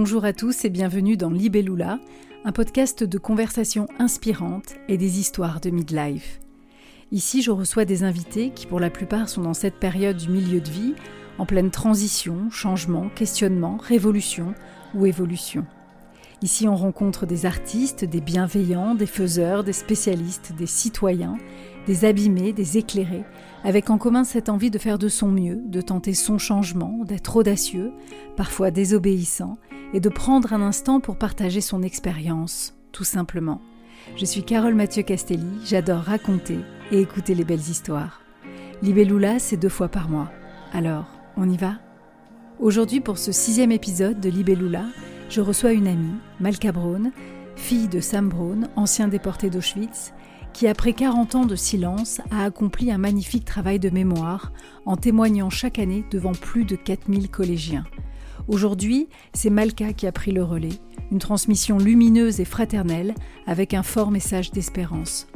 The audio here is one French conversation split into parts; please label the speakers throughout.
Speaker 1: Bonjour à tous et bienvenue dans Libellula, un podcast de conversations inspirantes et des histoires de midlife. Ici, je reçois des invités qui, pour la plupart, sont dans cette période du milieu de vie, en pleine transition, changement, questionnement, révolution ou évolution. Ici, on rencontre des artistes, des bienveillants, des faiseurs, des spécialistes, des citoyens, des abîmés, des éclairés, avec en commun cette envie de faire de son mieux, de tenter son changement, d'être audacieux, parfois désobéissant, et de prendre un instant pour partager son expérience, tout simplement. Je suis Carole Mathieu Castelli, j'adore raconter et écouter les belles histoires. Libellula, c'est deux fois par mois. Alors, on y va? Aujourd'hui, pour ce sixième épisode de Libellula, je reçois une amie, Malka Braun, fille de Sam Braun, ancien déporté d'Auschwitz, qui, après 40 ans de silence, a accompli un magnifique travail de mémoire en témoignant chaque année devant plus de 4000 collégiens. Aujourd'hui, c'est Malka qui a pris le relais, une transmission lumineuse et fraternelle avec un fort message d'espérance.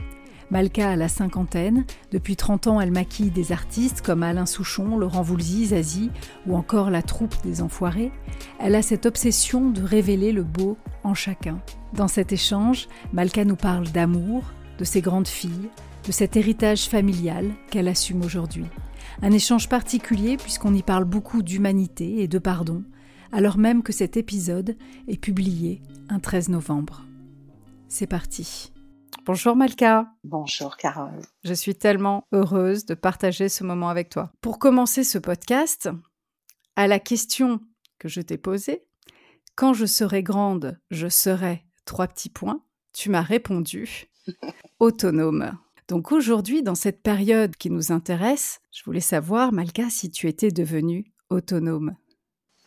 Speaker 1: Malka a la cinquantaine. Depuis 30 ans, elle maquille des artistes comme Alain Souchon, Laurent Voulzy, Zazie ou encore la troupe des Enfoirés. Elle a cette obsession de révéler le beau en chacun. Dans cet échange, Malka nous parle d'amour, de ses grandes filles, de cet héritage familial qu'elle assume aujourd'hui. Un échange particulier puisqu'on y parle beaucoup d'humanité et de pardon, alors même que cet épisode est publié un 13 novembre. C'est parti. Bonjour Malka.
Speaker 2: Bonjour Carole.
Speaker 1: Je suis tellement heureuse de partager ce moment avec toi. Pour commencer ce podcast, à la question que je t'ai posée, quand je serai grande, je serai trois petits points, tu m'as répondu autonome. Donc aujourd'hui, dans cette période qui nous intéresse, je voulais savoir, Malka, si tu étais devenue autonome.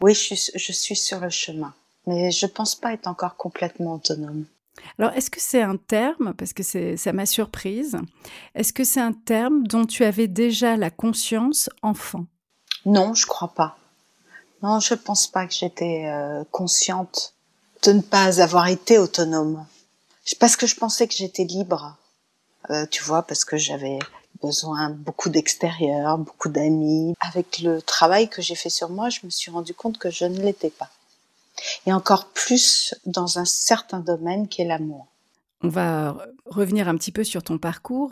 Speaker 2: Oui, je suis, je suis sur le chemin, mais je ne pense pas être encore complètement autonome.
Speaker 1: Alors, est-ce que c'est un terme, parce que ça m'a surprise, est-ce que c'est un terme dont tu avais déjà la conscience enfant?
Speaker 2: Non, je crois pas. Non, je pense pas que j'étais euh, consciente de ne pas avoir été autonome. Parce que je pensais que j'étais libre, euh, tu vois, parce que j'avais besoin beaucoup d'extérieur, beaucoup d'amis. Avec le travail que j'ai fait sur moi, je me suis rendu compte que je ne l'étais pas et encore plus dans un certain domaine qui est l'amour.
Speaker 1: On va revenir un petit peu sur ton parcours.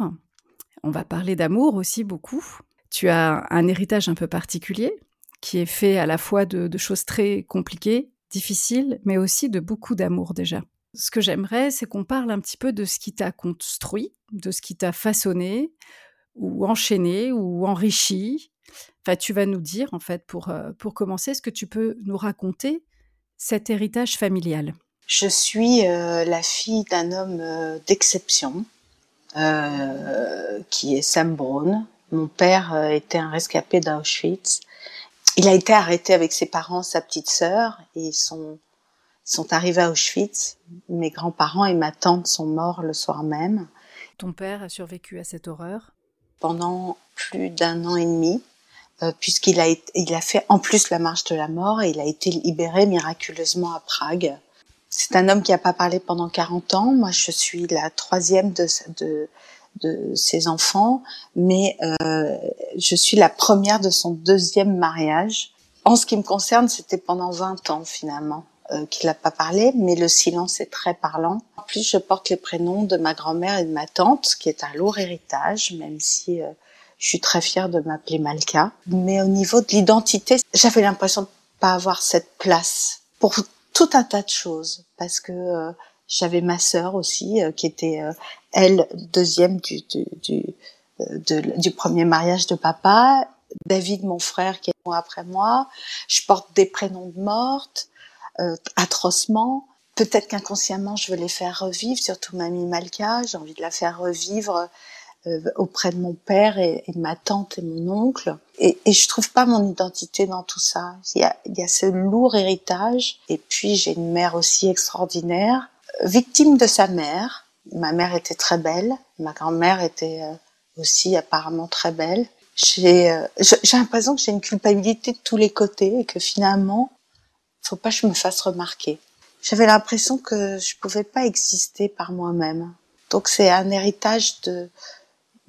Speaker 1: On va parler d'amour aussi beaucoup. Tu as un héritage un peu particulier qui est fait à la fois de, choses très compliquées, difficiles, mais aussi de beaucoup d'amour déjà. Ce que j'aimerais, c'est qu'on parle un petit peu de ce qui t'a construit, de ce qui t'a façonné, ou enchaîné, ou enrichi. Enfin, tu vas nous dire, en fait, pour, euh, pour commencer, ce que tu peux nous raconter cet héritage familial?
Speaker 2: Je suis euh, la fille d'un homme euh, d'exception, qui est Sam Braun. Mon père était un rescapé d'Auschwitz. Il a été arrêté avec ses parents, sa petite sœur, et ils sont, arrivés à Auschwitz. Mes grands-parents et ma tante sont morts le soir même.
Speaker 1: Ton père a survécu à cette horreur?
Speaker 2: Pendant plus d'un an et demi. Euh, puisqu'il a, il a fait en plus la marche de la mort et il a été libéré miraculeusement à Prague. C'est un homme qui n'a pas parlé pendant 40 ans. Moi, je suis la troisième de, de, de ses enfants, mais euh, je suis la première de son deuxième mariage. En ce qui me concerne, c'était pendant 20 ans finalement euh, qu'il n'a pas parlé, mais le silence est très parlant. En plus, je porte les prénoms de ma grand-mère et de ma tante, qui est un lourd héritage, même si euh, je suis très fière de m'appeler Malka. Mais au niveau de l'identité, j'avais l'impression de pas avoir cette place pour tout un tas de choses. Parce que euh, j'avais ma sœur aussi, euh, qui était, euh, elle, deuxième du, du, du, du premier mariage de papa. David, mon frère, qui est après moi. Je porte des prénoms de mortes, atrocement. Peut-être qu'inconsciemment, je veux les faire revivre, surtout mamie Malka. J'ai envie de la faire revivre euh, auprès de mon père et, de ma tante et mon oncle. Et, et je trouve pas mon identité dans tout ça. Il y a, il y a ce lourd héritage. Et puis j'ai une mère aussi extraordinaire, victime de sa mère. Ma mère était très belle. Ma grand-mère était euh, aussi apparemment très belle. J'ai euh, l'impression que j'ai une culpabilité de tous les côtés et que finalement, faut pas que je me fasse remarquer. J'avais l'impression que je pouvais pas exister par moi-même. Donc c'est un héritage de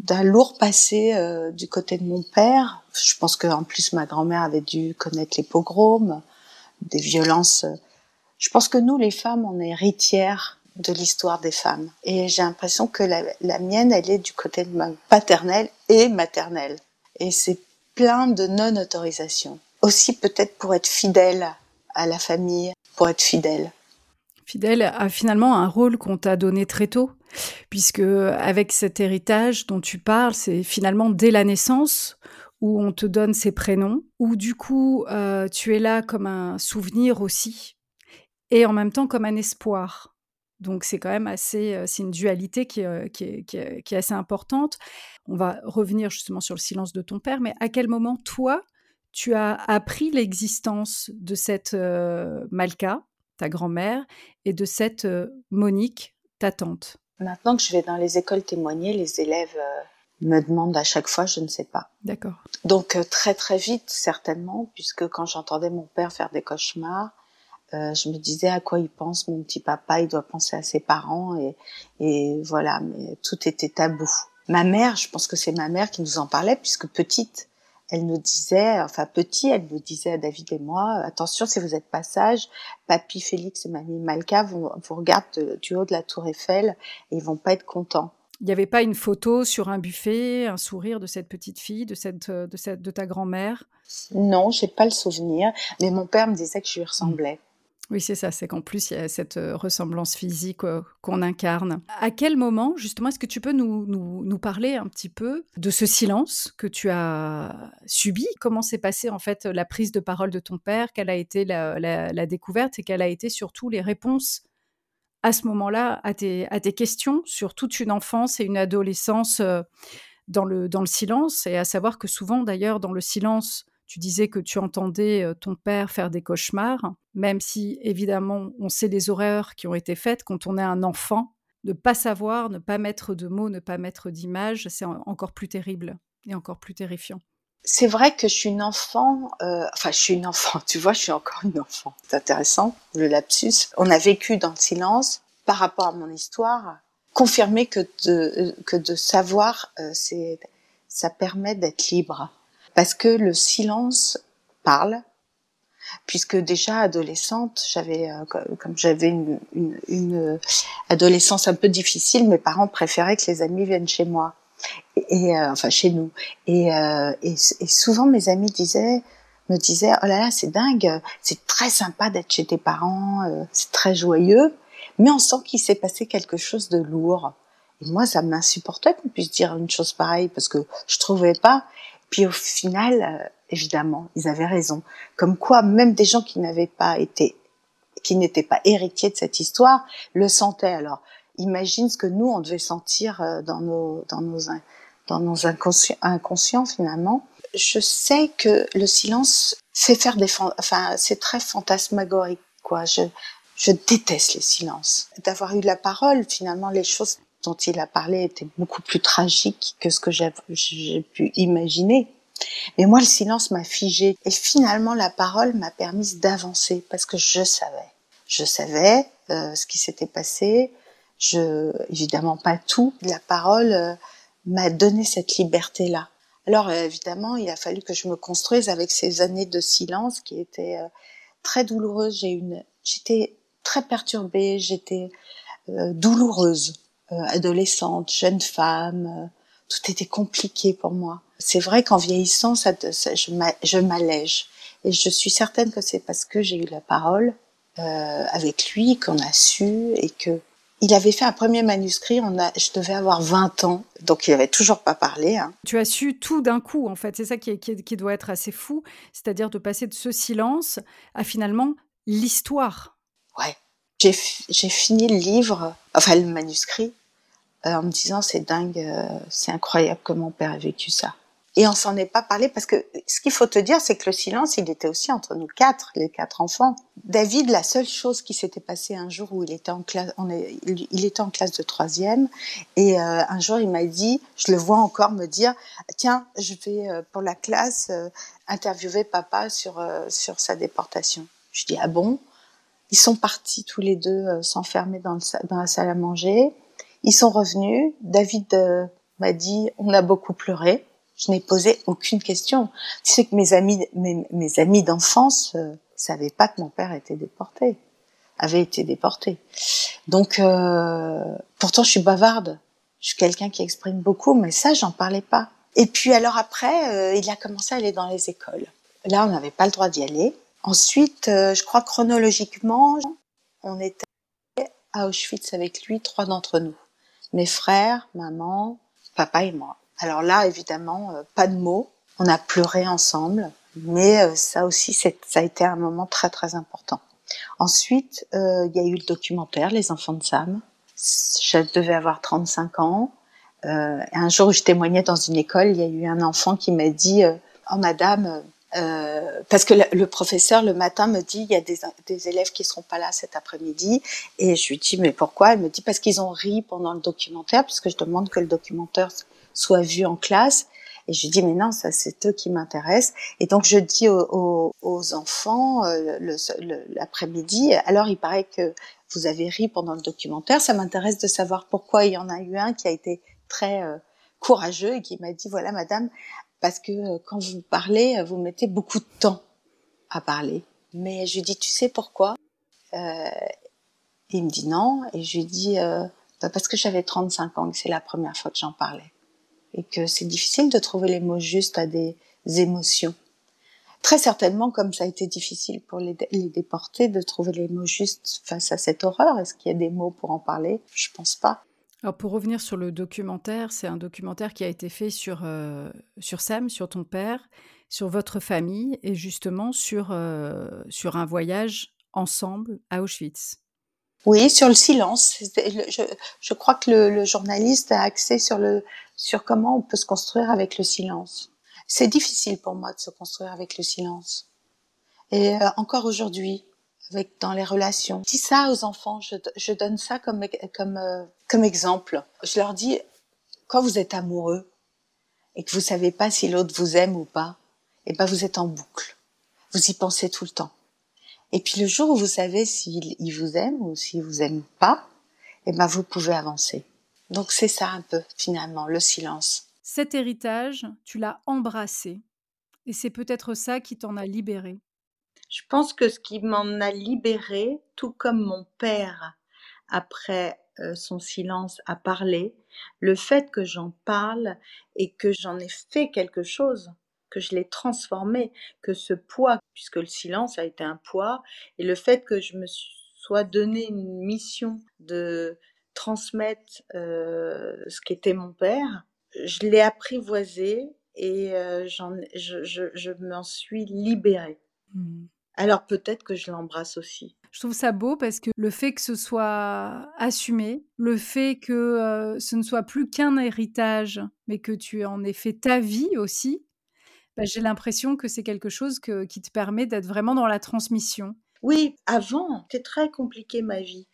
Speaker 2: d'un lourd passé euh, du côté de mon père. Je pense qu'en plus ma grand-mère avait dû connaître les pogroms, des violences Je pense que nous, les femmes, on est héritières de l'histoire des femmes. Et j'ai l'impression que la, mienne, elle est du côté de ma paternelle et maternelle. Et c'est plein de non-autorisation. Aussi peut-être pour être fidèle à la famille, pour être fidèle.
Speaker 1: Fidèle a finalement un rôle qu'on t'a donné très tôt, puisque avec cet héritage dont tu parles, c'est finalement dès la naissance où on te donne ses prénoms, où du coup euh, tu es là comme un souvenir aussi, et en même temps comme un espoir. Donc c'est quand même assez, euh, c'est une dualité euh, qui, est, assez importante. On va revenir justement sur le silence de ton père, mais à quel moment toi tu as appris l'existence de cette Malka, ta grand-mère, et de cette Monique, ta tante?
Speaker 2: Maintenant que je vais dans les écoles témoigner, les élèves me demandent à chaque fois, je ne sais pas.
Speaker 1: D'accord.
Speaker 2: Donc très très vite, certainement, puisque quand j'entendais mon père faire des cauchemars, euh, je me disais à quoi il pense mon petit papa, il doit penser à ses parents et, et voilà, mais tout était tabou. Ma mère, je pense que c'est ma mère qui nous en parlait puisque petite, elle nous disait, enfin petit, elle nous disait à David et moi, attention si vous êtes pas sage, papy Félix et mamie Malka vous, vous regardent du haut de la tour Eiffel et ils vont pas être contents.
Speaker 1: Il n'y avait pas une photo sur un buffet, un sourire de cette petite fille, de cette, de cette, de ta grand-mère?
Speaker 2: Non, j'ai pas le souvenir, mais mon père me disait que je lui ressemblais.
Speaker 1: Oui, c'est ça, c'est qu'en plus, il y a cette euh, ressemblance physique euh, qu'on incarne. À quel moment, justement, est-ce que tu peux nous, nous, nous, parler un petit peu de ce silence que tu as subi? Comment s'est passée, en fait, la prise de parole de ton père? Quelle a été la, la, découverte et quelles a été surtout les réponses à ce moment-là à tes, à questions sur toute une enfance et une adolescence euh, dans le, dans le silence? Et à savoir que souvent, d'ailleurs, dans le silence, tu disais que tu entendais ton père faire des cauchemars, même si évidemment on sait les horreurs qui ont été faites quand on est un enfant. Ne pas savoir, ne pas mettre de mots, ne pas mettre d'images, c'est encore plus terrible et encore plus terrifiant.
Speaker 2: C'est vrai que je suis une enfant, euh, enfin je suis une enfant, tu vois, je suis encore une enfant. C'est intéressant, le lapsus. On a vécu dans le silence par rapport à mon histoire, confirmer que de, que de savoir, euh, ça permet d'être libre parce que le silence parle, puisque déjà adolescente, j'avais euh, comme j'avais une, une, une, adolescence un peu difficile, mes parents préféraient que les amis viennent chez moi. Et, euh, enfin chez nous. Et, euh, et, souvent mes amis disaient me disaient oh là là c'est dingue c'est très sympa d'être chez tes parents euh, c'est très joyeux mais on sent qu'il s'est passé quelque chose de lourd. Et moi ça m'insupportait qu'on puisse dire une chose pareille parce que je trouvais pas puis au final, euh, évidemment, ils avaient raison. Comme quoi, même des gens qui n'avaient pas été, qui n'étaient pas héritiers de cette histoire, le sentaient. Alors, imagine ce que nous, on devait sentir euh, dans nos, dans nos, dans nos inconscients, inconscients finalement. Je sais que le silence fait faire des, enfin, c'est très fantasmagorique, quoi. Je, je déteste les silences. D'avoir eu la parole, finalement, les choses dont il a parlé était beaucoup plus tragique que ce que j'ai pu imaginer. Mais moi, le silence m'a figé. Et finalement, la parole m'a permis d'avancer parce que je savais. Je savais euh, ce qui s'était passé. Je, évidemment pas tout. La parole euh, m'a donné cette liberté-là. Alors euh, évidemment, il a fallu que je me construise avec ces années de silence qui étaient euh, très douloureuses. J'ai une, j'étais très perturbée, j'étais douloureuse euh, adolescente, jeune femme, euh, tout était compliqué pour moi. C'est vrai qu'en vieillissant, ça, ça, je m'allège. Et je suis certaine que c'est parce que j'ai eu la parole euh, avec lui qu'on a su et que il avait fait un premier manuscrit, on a, je devais avoir 20 ans, donc il n'avait toujours pas parlé. Hein.
Speaker 1: Tu as su tout d'un coup, en fait, c'est ça qui, qui, qui, doit être assez fou, c'est-à-dire de passer de ce silence à finalement l'histoire.
Speaker 2: Ouais, j'ai fini le livre, enfin le manuscrit, euh, en me disant c'est dingue, euh, c'est incroyable que mon père ait vécu ça. Et on s'en est pas parlé parce que ce qu'il faut te dire, c'est que le silence, il était aussi entre nous quatre, les quatre enfants. David, la seule chose qui s'était passée un jour où il était en classe, on est, il était en classe de troisième, et euh, un jour il m'a dit, je le vois encore me dire, tiens, je vais pour la classe interviewer papa sur sur sa déportation. Je dis ah bon? Ils sont partis tous les deux euh, s'enfermer dans, la salle à manger. Ils sont revenus. David euh, m'a dit on a beaucoup pleuré. Je n'ai posé aucune question. Tu sais que mes amis, mes, amis d'enfance euh, savaient pas que mon père était déporté. avait été déporté. Donc, euh, pourtant, je suis bavarde. Je suis quelqu'un qui exprime beaucoup, mais ça, j'en parlais pas. Et puis, alors après, il a commencé à aller dans les écoles. Là, on n'avait pas le droit d'y aller. Ensuite, euh, je crois chronologiquement, on était à Auschwitz avec lui, trois d'entre nous. Mes frères, maman, papa et moi. Alors là, évidemment, euh, pas de mots. On a pleuré ensemble, mais euh, ça aussi, ça a été un moment très très important. Ensuite, euh, il y a eu le documentaire Les enfants de Sam. Je devais avoir 35 ans. un jour où je témoignais dans une école, il y a eu un enfant qui m'a dit Oh madame, euh, parce que le, professeur le matin me dit il y a des, des élèves qui seront pas là cet après-midi. Et je lui dis mais pourquoi? Elle me dit parce qu'ils ont ri pendant le documentaire parce que je demande que le documentaire soit vu en classe. Et je lui dis mais non ça c'est eux qui m'intéressent. Et donc je dis aux, aux, enfants euh, l'après-midi alors il paraît que vous avez ri pendant le documentaire. Ça m'intéresse de savoir pourquoi il y en a eu un qui a été très euh, courageux et qui m'a dit voilà madame parce que euh, quand vous parlez, euh, vous mettez beaucoup de temps à parler. Mais je lui dis, tu sais pourquoi? Euh, Il me dit non, et je lui dis, bah parce que j'avais 35 ans, que c'est la première fois que j'en parlais, et que c'est difficile de trouver les mots justes à des émotions. Très certainement, comme ça a été difficile pour les, les déportés de trouver les mots justes face à cette horreur. Est-ce qu'il y a des mots pour en parler? Je pense pas.
Speaker 1: Alors pour revenir sur le documentaire, c'est un documentaire qui a été fait sur, euh, sur Sam, sur ton père, sur votre famille et justement sur, euh, sur un voyage ensemble à Auschwitz.
Speaker 2: Oui, sur le silence. Je, crois que le, journaliste a axé sur, le, sur comment on peut se construire avec le silence. C'est difficile pour moi de se construire avec le silence. Et euh, encore aujourd'hui, dans les relations. Je dis ça aux enfants, je, je donne ça comme comme euh, comme exemple. Je leur dis quand vous êtes amoureux et que vous savez pas si l'autre vous aime ou pas, et eh ben vous êtes en boucle. Vous y pensez tout le temps. Et puis le jour où vous savez s'il il vous aime ou s'il vous aime pas, et eh ben vous pouvez avancer. Donc c'est ça un peu finalement le silence.
Speaker 1: Cet héritage, tu l'as embrassé et c'est peut-être ça qui t'en a libéré.
Speaker 2: Je pense que ce qui m'en a libéré, tout comme mon père, après euh, son silence, a parlé, le fait que j'en parle et que j'en ai fait quelque chose, que je l'ai transformé, que ce poids, puisque le silence a été un poids, et le fait que je me sois donné une mission de transmettre euh, ce qu'était mon père, je l'ai apprivoisé et euh, je, je, je m'en suis libérée. Mmh. Alors peut-être que je l'embrasse aussi.
Speaker 1: Je trouve ça beau parce que le fait que ce soit assumé, le fait que euh, ce ne soit plus qu'un héritage, mais que tu en aies fait ta vie aussi, bah, j'ai l'impression que c'est quelque chose qui te permet d'être vraiment dans la transmission.
Speaker 2: Oui, avant, c'était très compliqué ma vie.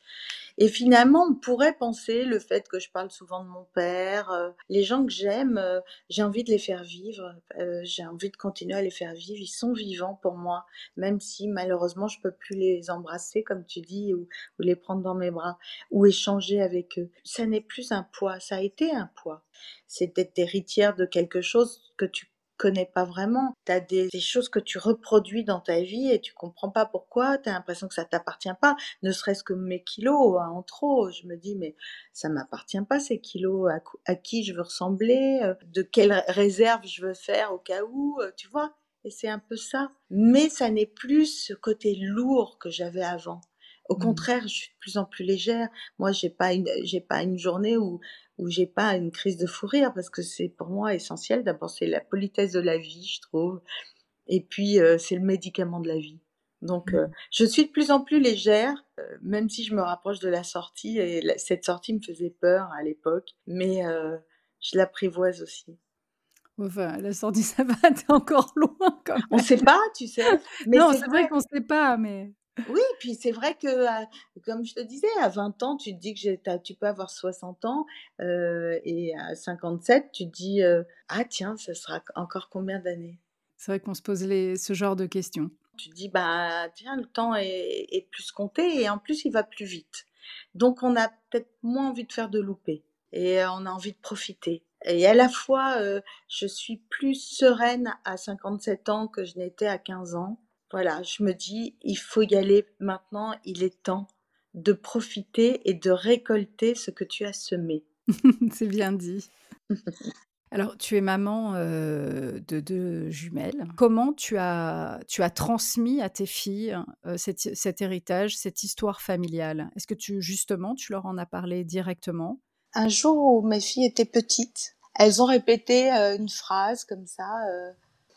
Speaker 2: Et finalement, on pourrait penser le fait que je parle souvent de mon père, euh, les gens que j'aime, euh, j'ai envie de les faire vivre, euh, j'ai envie de continuer à les faire vivre. Ils sont vivants pour moi, même si malheureusement je peux plus les embrasser, comme tu dis, ou, ou les prendre dans mes bras, ou échanger avec eux. Ça n'est plus un poids, ça a été un poids. C'est d'être héritière de quelque chose que tu connais pas vraiment. Tu as des, choses que tu reproduis dans ta vie et tu comprends pas pourquoi, tu as l'impression que ça t'appartient pas, ne serait-ce que mes kilos hein, en trop. Je me dis mais ça m'appartient pas ces kilos, à, qui je veux ressembler, euh, de quelle réserve je veux faire au cas où, euh, tu vois. Et c'est un peu ça. Mais ça n'est plus ce côté lourd que j'avais avant. Au mmh. contraire, je suis de plus en plus légère. Moi, j'ai pas une, j'ai pas une journée où où j'ai pas une crise de fou rire parce que c'est pour moi essentiel. D'abord, c'est la politesse de la vie, je trouve. Et puis, euh, c'est le médicament de la vie. Donc, euh, mmh. je suis de plus en plus légère, euh, même si je me rapproche de la sortie. Et cette sortie me faisait peur à l'époque, mais je l'apprivoise aussi.
Speaker 1: Enfin, la sortie, ça va, t'es encore loin quand même.
Speaker 2: On sait pas, tu sais.
Speaker 1: Mais non, c'est vrai, vrai qu'on sait pas, mais.
Speaker 2: Oui, puis c'est vrai que, euh, comme je te disais, à 20 ans, tu te dis que tu peux avoir 60 ans, euh, et à 57, tu te dis, euh, ah tiens, ça sera encore combien d'années?
Speaker 1: C'est vrai qu'on se pose les, ce genre de questions.
Speaker 2: Tu te dis, bah tiens, le temps est, est, plus compté, et en plus, il va plus vite. Donc, on a peut-être moins envie de faire de louper, et on a envie de profiter. Et à la fois, je suis plus sereine à 57 ans que je n'étais à 15 ans Voilà, je me dis, il faut y aller maintenant, il est temps de profiter et de récolter ce que tu as semé.
Speaker 1: C'est bien dit. Alors, tu es maman de deux jumelles. Comment tu as, tu as transmis à tes filles cet, héritage, cette histoire familiale? Est-ce que tu, justement, tu leur en as parlé directement?
Speaker 2: Un jour où mes filles étaient petites, elles ont répété une phrase comme ça,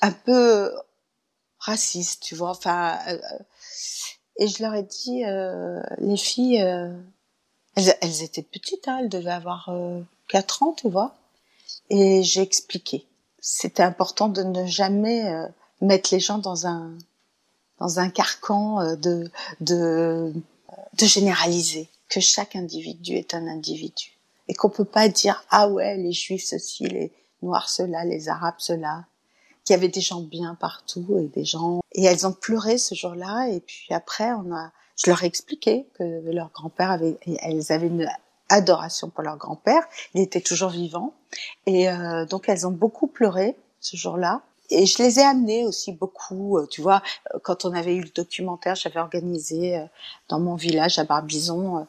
Speaker 2: un peu raciste, tu vois. Enfin, et je leur ai dit, les filles, elles, étaient petites, hein, elles devaient avoir 4 ans, tu vois. Et j'ai expliqué. C'était important de ne jamais euh, mettre les gens dans un dans un carcan euh, de de de généraliser que chaque individu est un individu et qu'on peut pas dire ah ouais les juifs ceci les noirs cela les arabes cela qu'il y avait des gens bien partout et des gens et elles ont pleuré ce jour-là et puis après on a je leur ai expliqué que leur grand-père avait elles avaient une adoration pour leur grand-père. Il était toujours vivant. Et euh, donc elles ont beaucoup pleuré ce jour-là. Et je les ai amenées aussi beaucoup. Euh, tu vois, euh, quand on avait eu le documentaire, j'avais organisé dans mon village à Barbizon,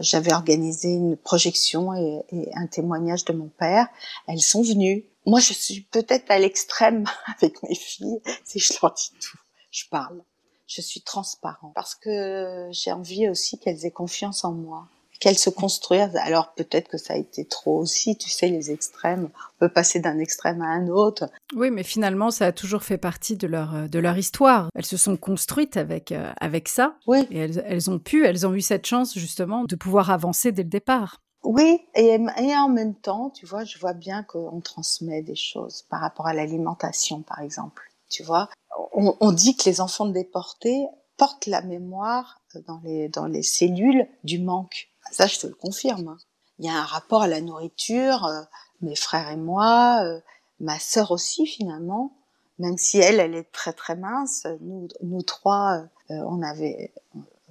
Speaker 2: j'avais organisé une projection et, un témoignage de mon père. Elles sont venues. Moi, je suis peut-être à l'extrême avec mes filles, si je leur dis tout. Je parle. Je suis transparent parce que j'ai envie aussi qu'elles aient confiance en moi qu'elle se construise. Alors peut-être que ça a été trop aussi, tu sais, les extrêmes. On peut passer d'un extrême à un autre.
Speaker 1: Oui, mais finalement, ça a toujours fait partie de leur, de leur histoire. Elles se sont construites avec, euh, avec ça.
Speaker 2: Oui.
Speaker 1: Et elles, elles ont pu, elles ont eu cette chance justement de pouvoir avancer dès le départ.
Speaker 2: Oui, et, en même temps, tu vois, je vois bien qu'on transmet des choses par rapport à l'alimentation, par exemple. Tu vois, on, dit que les enfants déportés portent la mémoire dans les, dans les cellules du manque. Ça, je te le confirme. Il y a un rapport à la nourriture. Euh, mes frères et moi, euh, ma sœur aussi finalement, même si elle, elle est très très mince. Nous, trois, euh, on avait,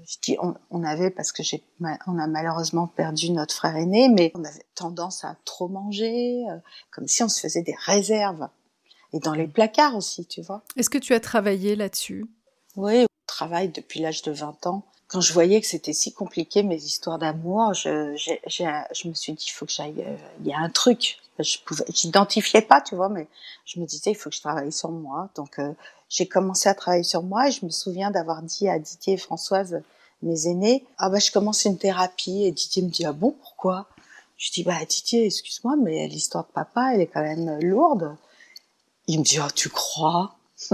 Speaker 2: je dis on, avait parce que j'ai, on a malheureusement perdu notre frère aîné, mais on avait tendance à trop manger, comme si on se faisait des réserves. Et dans les placards aussi, tu vois.
Speaker 1: Est-ce que tu as travaillé là-dessus?
Speaker 2: Oui, on travaille depuis l'âge de 20 ans quand je voyais que c'était si compliqué mes histoires d'amour, je, je me suis dit il faut que j'aille, euh, il y a un truc. Je pouvais, j'identifiais pas, tu vois, mais je me disais il faut que je travaille sur moi. Donc euh, j'ai commencé à travailler sur moi et je me souviens d'avoir dit à Didier et Françoise, mes aînés, ah bah je commence une thérapie et Didier me dit ah bon pourquoi? Je dis bah Didier excuse-moi mais l'histoire de papa elle est quand même lourde. Il me dit oh tu crois?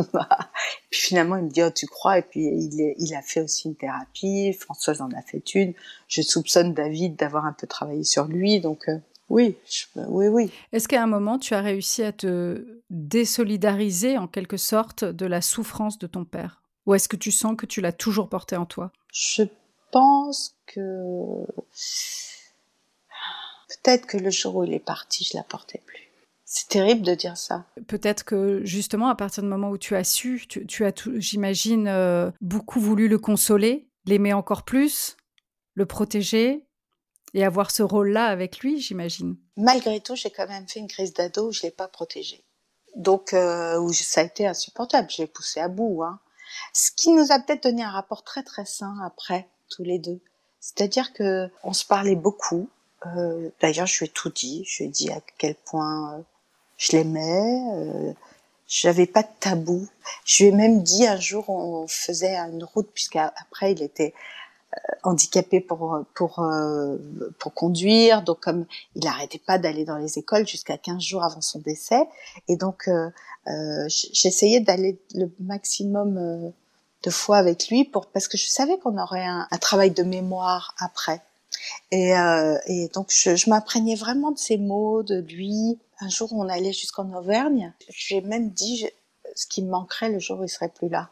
Speaker 2: Puis finalement, il me dit, oh, tu crois? Et puis il, a fait aussi une thérapie. Françoise en a fait une. Je soupçonne David d'avoir un peu travaillé sur lui. Donc euh, oui, oui, oui.
Speaker 1: Est-ce qu'à un moment, tu as réussi à te désolidariser en quelque sorte de la souffrance de ton père? Ou est-ce que tu sens que tu l'as toujours porté en toi?
Speaker 2: Je pense que peut-être que le jour où il est parti, je la portais plus. C'est terrible de dire ça.
Speaker 1: Peut-être que justement, à partir du moment où tu as su, tu, as, j'imagine, euh, beaucoup voulu le consoler, l'aimer encore plus, le protéger et avoir ce rôle-là avec lui, j'imagine.
Speaker 2: Malgré tout, j'ai quand même fait une crise d'ado où je l'ai pas protégé. Donc, euh, où ça a été insupportable. J'ai poussé à bout. Hein. Ce qui nous a peut-être donné un rapport très très sain après, tous les deux. C'est-à-dire que on se parlait beaucoup. Euh, d'ailleurs, je lui ai tout dit. Je lui ai dit à quel point je l'aimais, euh, j'avais pas de tabou. Je lui ai même dit un jour, on faisait une route puisqu'après il était euh, handicapé pour pour euh, pour conduire, donc comme il arrêtait pas d'aller dans les écoles jusqu'à 15 jours avant son décès, et donc euh, euh j'essayais d'aller le maximum de fois avec lui pour parce que je savais qu'on aurait un, travail de mémoire après. Et, et donc je, je m'imprégnais vraiment de ses mots, de lui, un jour, on allait jusqu'en Auvergne. J'ai même dit ce qui me manquerait le jour où il serait plus là.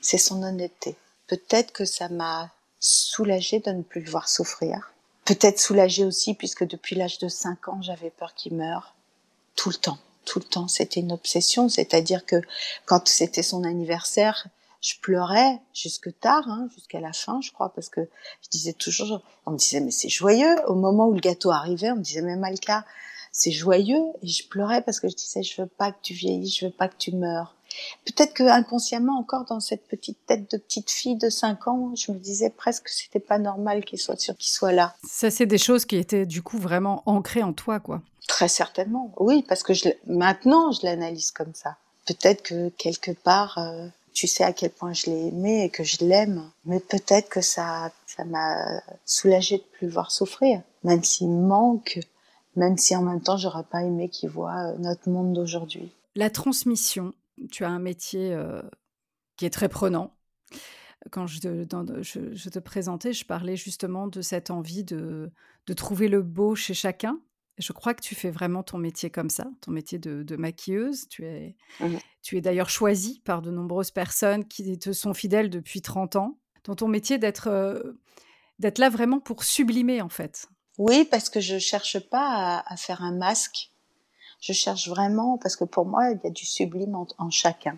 Speaker 2: C'est son honnêteté. Peut-être que ça m'a soulagée de ne plus le voir souffrir. Peut-être soulagée aussi puisque depuis l'âge de 5 ans, j'avais peur qu'il meure. Tout le temps. Tout le temps. C'était une obsession. C'est-à-dire que quand c'était son anniversaire, je pleurais jusque tard, hein, jusqu'à la fin, je crois, parce que je disais toujours, on me disait mais c'est joyeux. Au moment où le gâteau arrivait, on me disait mais Malka, c'est joyeux et je pleurais parce que je disais je veux pas que tu vieillisses, je veux pas que tu meurs. Peut-être que inconsciemment encore dans cette petite tête de petite fille de 5 ans, je me disais presque que c'était pas normal qu'il soit sûr qu'il soit là.
Speaker 1: Ça c'est des choses qui étaient du coup vraiment ancrées en toi quoi.
Speaker 2: Très certainement. Oui, parce que je, maintenant je l'analyse comme ça. Peut-être que quelque part euh, tu sais à quel point je l'ai aimé et que je l'aime, mais peut-être que ça ça m'a soulagé de plus voir souffrir, même s'il manque, même si en même temps j'aurais pas aimé qu'il voit euh, notre monde d'aujourd'hui.
Speaker 1: La transmission, tu as un métier euh, qui est très prenant. Quand je te, présentais, je parlais justement de cette envie de, trouver le beau chez chacun. Je crois que tu fais vraiment ton métier comme ça, ton métier de, maquilleuse. Tu es, mmh tu es d'ailleurs choisie par de nombreuses personnes qui te sont fidèles depuis 30 ans, dans ton métier d'être euh, d'être là vraiment pour sublimer en fait.
Speaker 2: Oui, parce que je cherche pas à faire un masque je cherche vraiment, parce que pour moi, il y a du sublime en, chacun.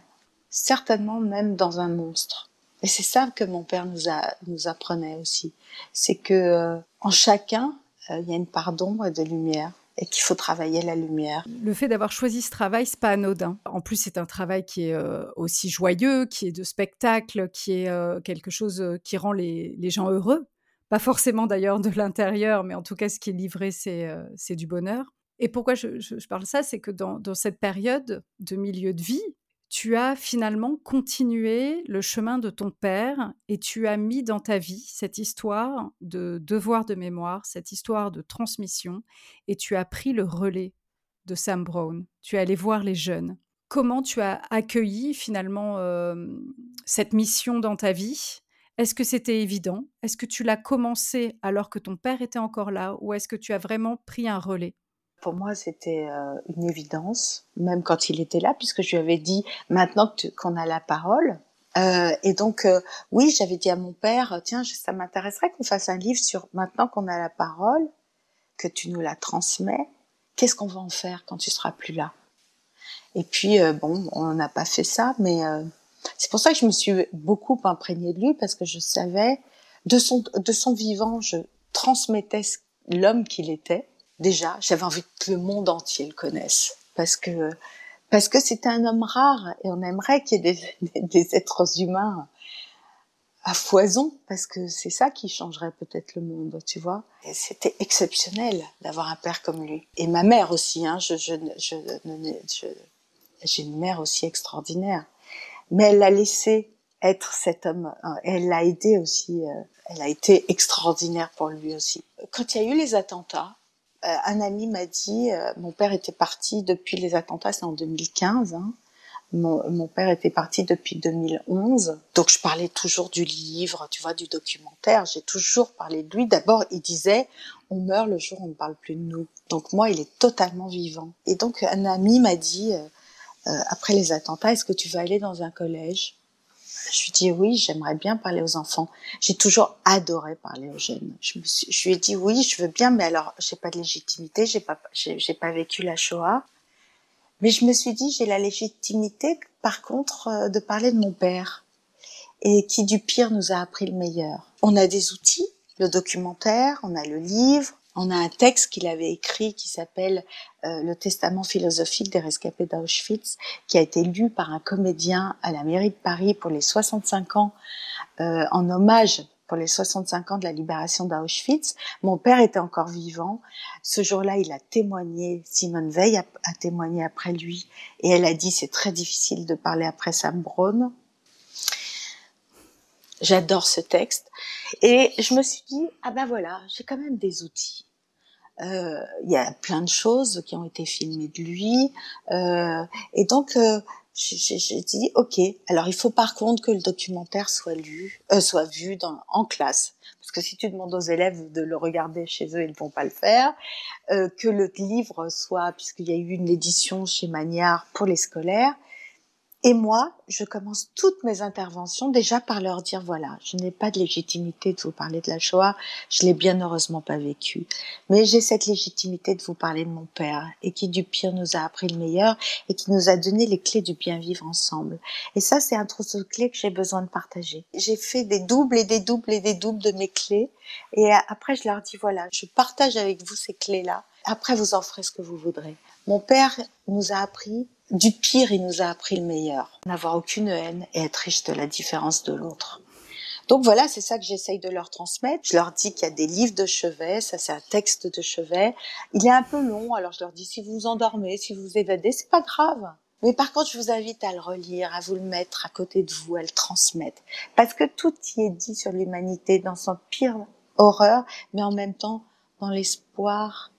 Speaker 2: Certainement même dans un monstre. Et c'est ça que mon père nous, a, apprenait aussi. C'est que euh, en chacun, euh, il y a une part d'ombre et de lumière et qu'il faut travailler la lumière.
Speaker 1: Le fait d'avoir choisi ce travail, c'est pas anodin. En plus, c'est un travail qui est euh, aussi joyeux, qui est de spectacle, qui est quelque chose qui rend les, gens heureux. Pas forcément d'ailleurs de l'intérieur, mais en tout cas, ce qui est livré, c'est du bonheur. Et pourquoi je, parle ça, c'est que dans, cette période de milieu de vie, tu as finalement continué le chemin de ton père et tu as mis dans ta vie cette histoire de devoir de mémoire, cette histoire de transmission, et tu as pris le relais de Sam Brown. Tu es allé voir les jeunes. Comment tu as accueilli finalement euh, cette mission dans ta vie? Est-ce que c'était évident? Est-ce que tu l'as commencé alors que ton père était encore là? Ou est-ce que tu as vraiment pris un relais?
Speaker 2: Pour moi, c'était euh, une évidence, même quand il était là, puisque je lui avais dit maintenant qu'on a la parole. Euh, et donc, euh, oui, j'avais dit à mon père, tiens, ça m'intéresserait qu'on fasse un livre sur maintenant qu'on a la parole, que tu nous la transmets, qu'est-ce qu'on va en faire quand tu seras plus là? Et puis, bon, on n'a pas fait ça, mais c'est pour ça que je me suis beaucoup imprégnée de lui, parce que je savais, de son, de son vivant, je transmettais l'homme qu'il était déjà, j'avais envie que le monde entier le connaisse parce que parce que c'était un homme rare et on aimerait qu'il y ait des, des, êtres humains à foison parce que c'est ça qui changerait peut-être le monde, tu vois. C'était exceptionnel d'avoir un père comme lui et ma mère aussi. Hein, je, je, je, j'ai une mère aussi extraordinaire, mais elle l'a laissé être cet homme. Euh, elle l'a aidé aussi. Euh, elle a été extraordinaire pour lui aussi. Quand il y a eu les attentats, un ami m'a dit, euh, mon père était parti depuis les attentats, c'est en 2015. Hein. Mon, mon, père était parti depuis 2011, donc je parlais toujours du livre, tu vois, du documentaire. J'ai toujours parlé de lui. D'abord, il disait, on meurt le jour où on ne parle plus de nous. Donc moi, il est totalement vivant. Et donc un ami m'a dit, euh, après les attentats, est-ce que tu veux aller dans un collège? Je lui dis oui, j'aimerais bien parler aux enfants. J'ai toujours adoré parler aux jeunes. Je, me suis, je lui ai dit oui, je veux bien, mais alors j'ai pas de légitimité, j'ai pas, j'ai pas vécu la Shoah. Mais je me suis dit j'ai la légitimité, par contre, euh, de parler de mon père et qui du pire nous a appris le meilleur. On a des outils, le documentaire, on a le livre, on a un texte qu'il avait écrit qui s'appelle euh, Le Testament philosophique des rescapés d'Auschwitz, qui a été lu par un comédien à la mairie de Paris pour les 65 ans, euh, en hommage pour les 65 ans de la libération d'Auschwitz. Mon père était encore vivant. Ce jour-là, il a témoigné, Simone Veil a, a, témoigné après lui, et elle a dit c'est très difficile de parler après Sam Brown. J'adore ce texte. Et je me suis dit, ah ben voilà, j'ai quand même des outils. Euh, il y a plein de choses qui ont été filmées de lui. Euh, et donc, euh, j'ai dit, ok, alors il faut par contre que le documentaire soit lu, euh, soit vu dans, en classe. Parce que si tu demandes aux élèves de le regarder chez eux, ils ne vont pas le faire. Euh, que le livre soit, puisqu'il y a eu une édition chez Magnard pour les scolaires, et moi, je commence toutes mes interventions déjà par leur dire voilà, je n'ai pas de légitimité de vous parler de la Shoah, je l'ai bien heureusement pas vécu, mais j'ai cette légitimité de vous parler de mon père et qui du pire nous a appris le meilleur et qui nous a donné les clés du bien vivre ensemble. Et ça, c'est un trousseau de clés que j'ai besoin de partager. J'ai fait des doubles et des doubles et des doubles de mes clés et après je leur dis voilà, je partage avec vous ces clés-là. Après, vous en ferez ce que vous voudrez. Mon père nous a appris du pire, il nous a appris le meilleur. N'avoir aucune haine et être riche de la différence de l'autre. Donc voilà, c'est ça que j'essaye de leur transmettre. Je leur dis qu'il y a des livres de chevet, ça c'est un texte de chevet. Il est un peu long, alors je leur dis si vous vous endormez, si vous vous évadez, c'est pas grave. Mais par contre, je vous invite à le relire, à vous le mettre à côté de vous, à le transmettre. Parce que tout y est dit sur l'humanité dans son pire horreur, mais en même temps dans l'espoir,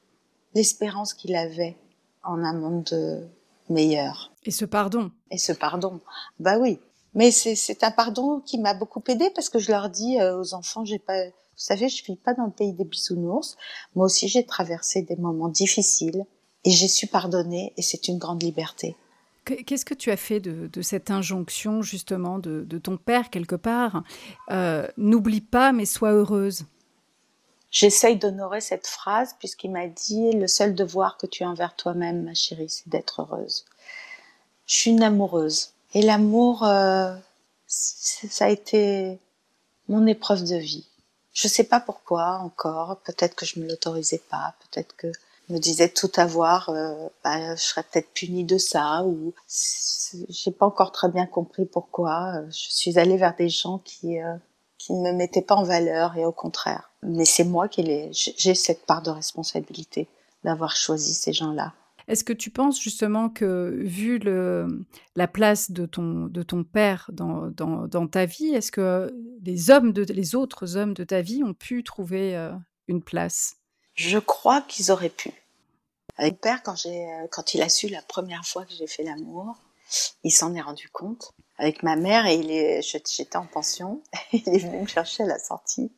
Speaker 2: l'espérance qu'il avait en un monde meilleur.
Speaker 1: Et ce pardon.
Speaker 2: Et ce pardon. Bah oui. Mais c'est un pardon qui m'a beaucoup aidé parce que je leur dis euh, aux enfants, j'ai pas, vous savez, je vis pas dans le pays des bisounours. Moi aussi, j'ai traversé des moments difficiles et j'ai su pardonner et c'est une grande liberté.
Speaker 1: Qu'est-ce que tu as fait de, de cette injonction justement de, de, ton père quelque part? Euh, N'oublie pas, mais sois heureuse.
Speaker 2: J'essaye d'honorer cette phrase puisqu'il m'a dit le seul devoir que tu as envers toi-même, ma chérie, c'est d'être heureuse. Je suis une amoureuse et l'amour, euh, ça a été mon épreuve de vie. Je sais pas pourquoi encore. Peut-être que je me l'autorisais pas. Peut-être que je me disais tout avoir, euh, bah, je serais peut-être punie de ça. Ou j'ai pas encore très bien compris pourquoi. Je suis allée vers des gens qui euh, qui ne me mettaient pas en valeur et au contraire mais c'est moi qui j'ai cette part de responsabilité d'avoir choisi ces gens-là.
Speaker 1: Est-ce que tu penses justement que, vu le, la place de ton, de ton père dans, dans, dans ta vie, est-ce que les, hommes de, les autres hommes de ta vie ont pu trouver euh, une place?
Speaker 2: Je crois qu'ils auraient pu. Avec mon père, quand, j'ai, quand il a su la première fois que j'ai fait l'amour, il s'en est rendu compte avec ma mère et il est, j'étais en pension. Il est venu me chercher à la sortie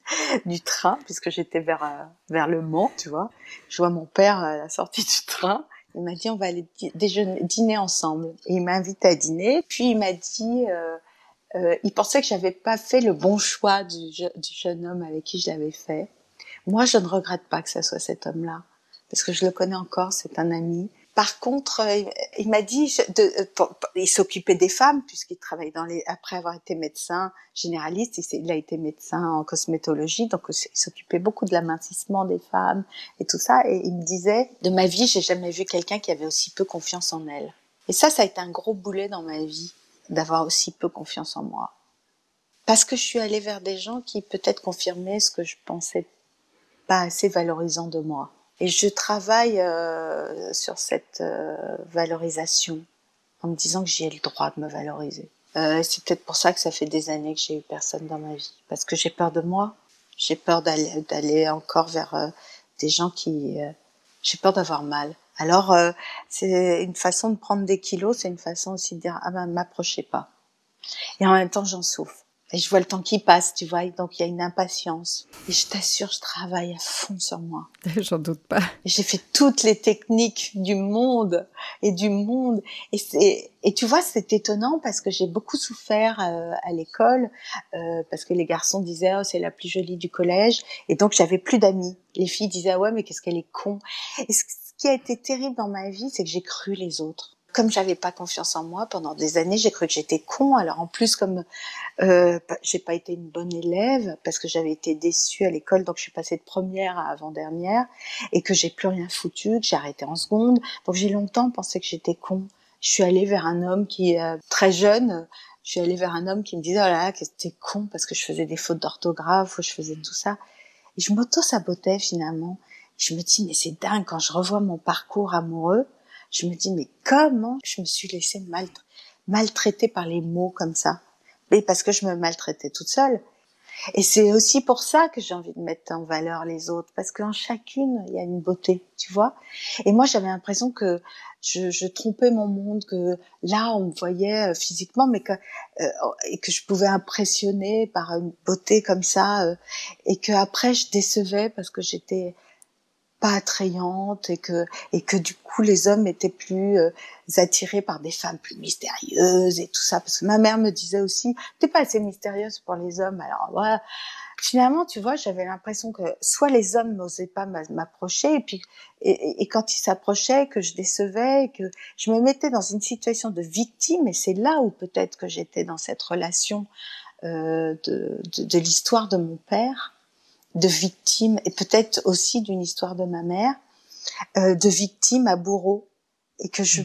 Speaker 2: du train puisque j'étais vers euh, vers le Mans, tu vois. Je vois mon père à la sortie du train. Il m'a dit on va aller déjeuner, dîner ensemble. Et il m'a invité à dîner. Puis il m'a dit, euh, euh, il pensait que j'avais pas fait le bon choix du, du jeune homme avec qui je l'avais fait. Moi, je ne regrette pas que ce soit cet homme-là parce que je le connais encore. C'est un ami. Par contre, euh, il m'a dit, de, euh, il s'occupait des femmes puisqu'il travaille dans les. Après avoir été médecin généraliste, il a été médecin en cosmétologie, donc il s'occupait beaucoup de l'amincissement des femmes et tout ça. Et il me disait, de ma vie, j'ai jamais vu quelqu'un qui avait aussi peu confiance en elle. Et ça, ça a été un gros boulet dans ma vie d'avoir aussi peu confiance en moi, parce que je suis allée vers des gens qui peut-être confirmaient ce que je pensais pas assez valorisant de moi. Et je travaille euh, sur cette euh, valorisation en me disant que j'ai le droit de me valoriser. Euh, c'est peut-être pour ça que ça fait des années que j'ai eu personne dans ma vie, parce que j'ai peur de moi, j'ai peur d'aller d'aller encore vers euh, des gens qui, euh, j'ai peur d'avoir mal. Alors c'est une façon de prendre des kilos, c'est une façon aussi de dire ah ben m'approchez pas. Et en même temps j'en souffre. Et je vois le temps qui passe, tu vois, donc il y a une impatience. Et je t'assure, je travaille à fond sur moi.
Speaker 1: J'en doute pas.
Speaker 2: J'ai fait toutes les techniques du monde et du monde. Et c'est et tu vois, c'est étonnant parce que j'ai beaucoup souffert euh, à l'école euh, parce que les garçons disaient oh c'est la plus jolie du collège et donc j'avais plus d'amis. Les filles disaient ah ouais mais qu'est-ce qu'elle est con. Et ce qui a été terrible dans ma vie, c'est que j'ai cru les autres comme j'avais pas confiance en moi pendant des années, j'ai cru que j'étais con. Alors en plus, comme euh, j'ai pas été une bonne élève parce que j'avais été déçue à l'école, donc je suis passée de première à avant-dernière et que j'ai plus rien foutu, que j'ai arrêté en seconde. Donc j'ai longtemps pensé que j'étais con. Je suis allée vers un homme qui euh, très jeune. Je suis allée vers un homme qui me disait oh là là que c'était con parce que je faisais des fautes d'orthographe ou je faisais tout ça. Et je m'auto-sabotais finalement. Je me dis mais c'est dingue quand je revois mon parcours amoureux je me dis, mais comment je me suis laissée maltraiter par les mots comme ça? Mais parce que je me maltraitais toute seule. Et c'est aussi pour ça que j'ai envie de mettre en valeur les autres, parce qu'en chacune, il y a une beauté, tu vois? Et moi, j'avais l'impression que je, trompais mon monde, que là, on me voyait euh, physiquement, mais que euh, et que je pouvais impressionner par une beauté comme ça, euh, et que après, je décevais parce que j'étais pas attrayante et que et que du coup les hommes étaient plus euh, attirés par des femmes plus mystérieuses et tout ça. Parce que ma mère me disait aussi t'es pas assez mystérieuse pour les hommes. Alors voilà finalement tu vois j'avais l'impression que soit les hommes n'osaient pas m'approcher et puis et, quand ils s'approchaient que je décevais que je me mettais dans une situation de victime et c'est là où peut-être que j'étais dans cette relation euh, de, de, de l'histoire de mon père de victime et peut-être aussi d'une histoire de ma mère, euh, de victime à bourreau et que je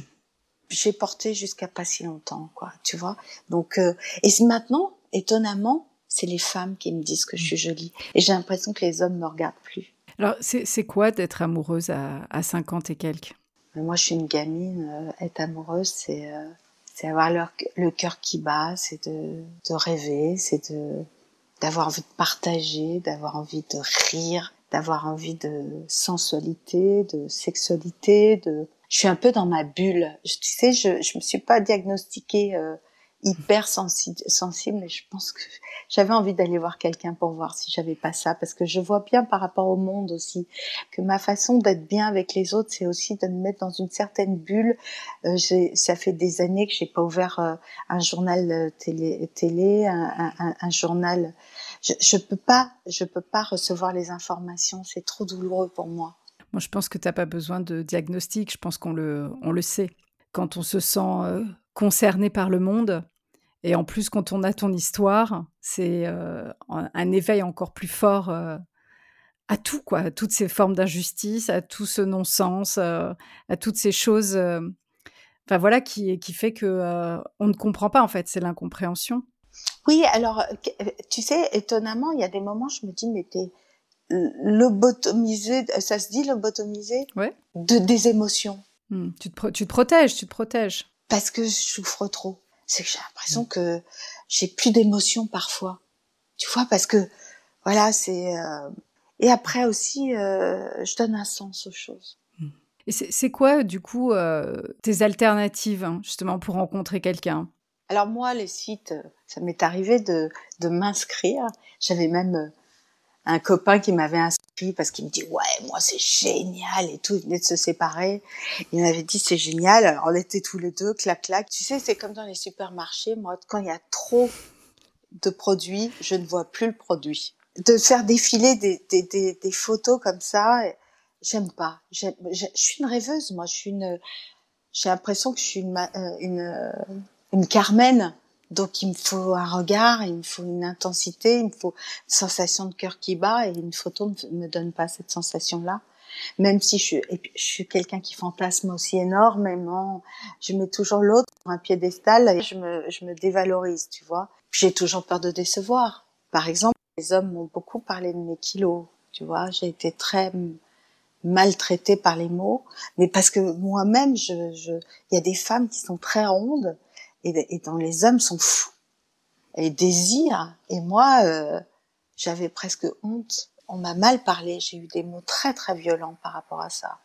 Speaker 2: j'ai porté jusqu'à pas si longtemps, quoi, tu vois. Donc, euh, et maintenant, étonnamment, c'est les femmes qui me disent que je suis jolie. Et j'ai l'impression que les hommes me regardent plus.
Speaker 1: Alors, c'est quoi d'être amoureuse à, à 50 et quelques?
Speaker 2: Moi, je suis une gamine. Euh, être amoureuse, c'est euh, c'est avoir le, le cœur qui bat, c'est de, de rêver, c'est de d'avoir envie de partager, d'avoir envie de rire, d'avoir envie de sensualité, de sexualité, de je suis un peu dans ma bulle. tu sais, je je me suis pas diagnostiquée euh, hyper sensible, mais je pense que j'avais envie d'aller voir quelqu'un pour voir si j'avais pas ça, parce que je vois bien par rapport au monde aussi que ma façon d'être bien avec les autres, c'est aussi de me mettre dans une certaine bulle. Euh, ça fait des années que j'ai pas ouvert euh, un journal euh, télé, un, journal. Je, je peux pas, je peux pas recevoir les informations. C'est trop douloureux pour moi.
Speaker 1: Moi, je pense que tu n'as pas besoin de diagnostic. Je pense qu'on le, on le sait. Quand on se sent concerné par le monde, et en plus, quand on a ton histoire, c'est euh, un éveil encore plus fort euh, à tout, quoi, à toutes ces formes d'injustice, à tout ce non-sens, à toutes ces choses. Enfin voilà, qui, qui fait que on ne comprend pas en fait, c'est l'incompréhension.
Speaker 2: Oui, alors tu sais, étonnamment, il y a des moments, je me dis, mais t'es lobotomisé, ça se dit lobotomisé
Speaker 1: ouais.
Speaker 2: de des émotions.
Speaker 1: Tu, te tu te protèges, tu te protèges.
Speaker 2: Parce que je souffre trop. C'est que j'ai l'impression mmh. que j'ai plus d'émotions parfois. Tu vois, parce que voilà, c'est euh... et après aussi, euh, je donne un sens aux choses.
Speaker 1: Mmh. Et c'est quoi, du coup, euh, tes alternatives, hein, justement, pour rencontrer quelqu'un?
Speaker 2: Alors moi, les sites, ça m'est arrivé de, de m'inscrire. J'avais même euh, un copain qui m'avait inscrit parce qu'il me dit ouais moi c'est génial et tout. Il venait de se séparer. Il m'avait dit c'est génial. Alors on était tous les deux clac clac. Tu sais c'est comme dans les supermarchés moi quand il y a trop de produits je ne vois plus le produit. De faire défiler des, des, des, des photos comme ça j'aime pas. Je suis une rêveuse moi. Je suis une j'ai l'impression que je suis une euh, une, euh, une Carmen donc il me faut un regard, il me faut une intensité, il me faut une sensation de cœur qui bat et une photo ne me donne pas cette sensation-là. Même si je suis, je suis quelqu'un qui fantasme aussi énormément, je mets toujours l'autre sur un piédestal et je me, je me dévalorise, tu vois. J'ai toujours peur de décevoir. Par exemple, les hommes m'ont beaucoup parlé de mes kilos, tu vois. J'ai été très maltraitée par les mots, mais parce que moi-même, je, je, il y a des femmes qui sont très rondes et, et dont les hommes sont fous et désirent. Et moi, euh, j'avais presque honte. On m'a mal parlé. J'ai eu des mots très très violents par rapport à ça.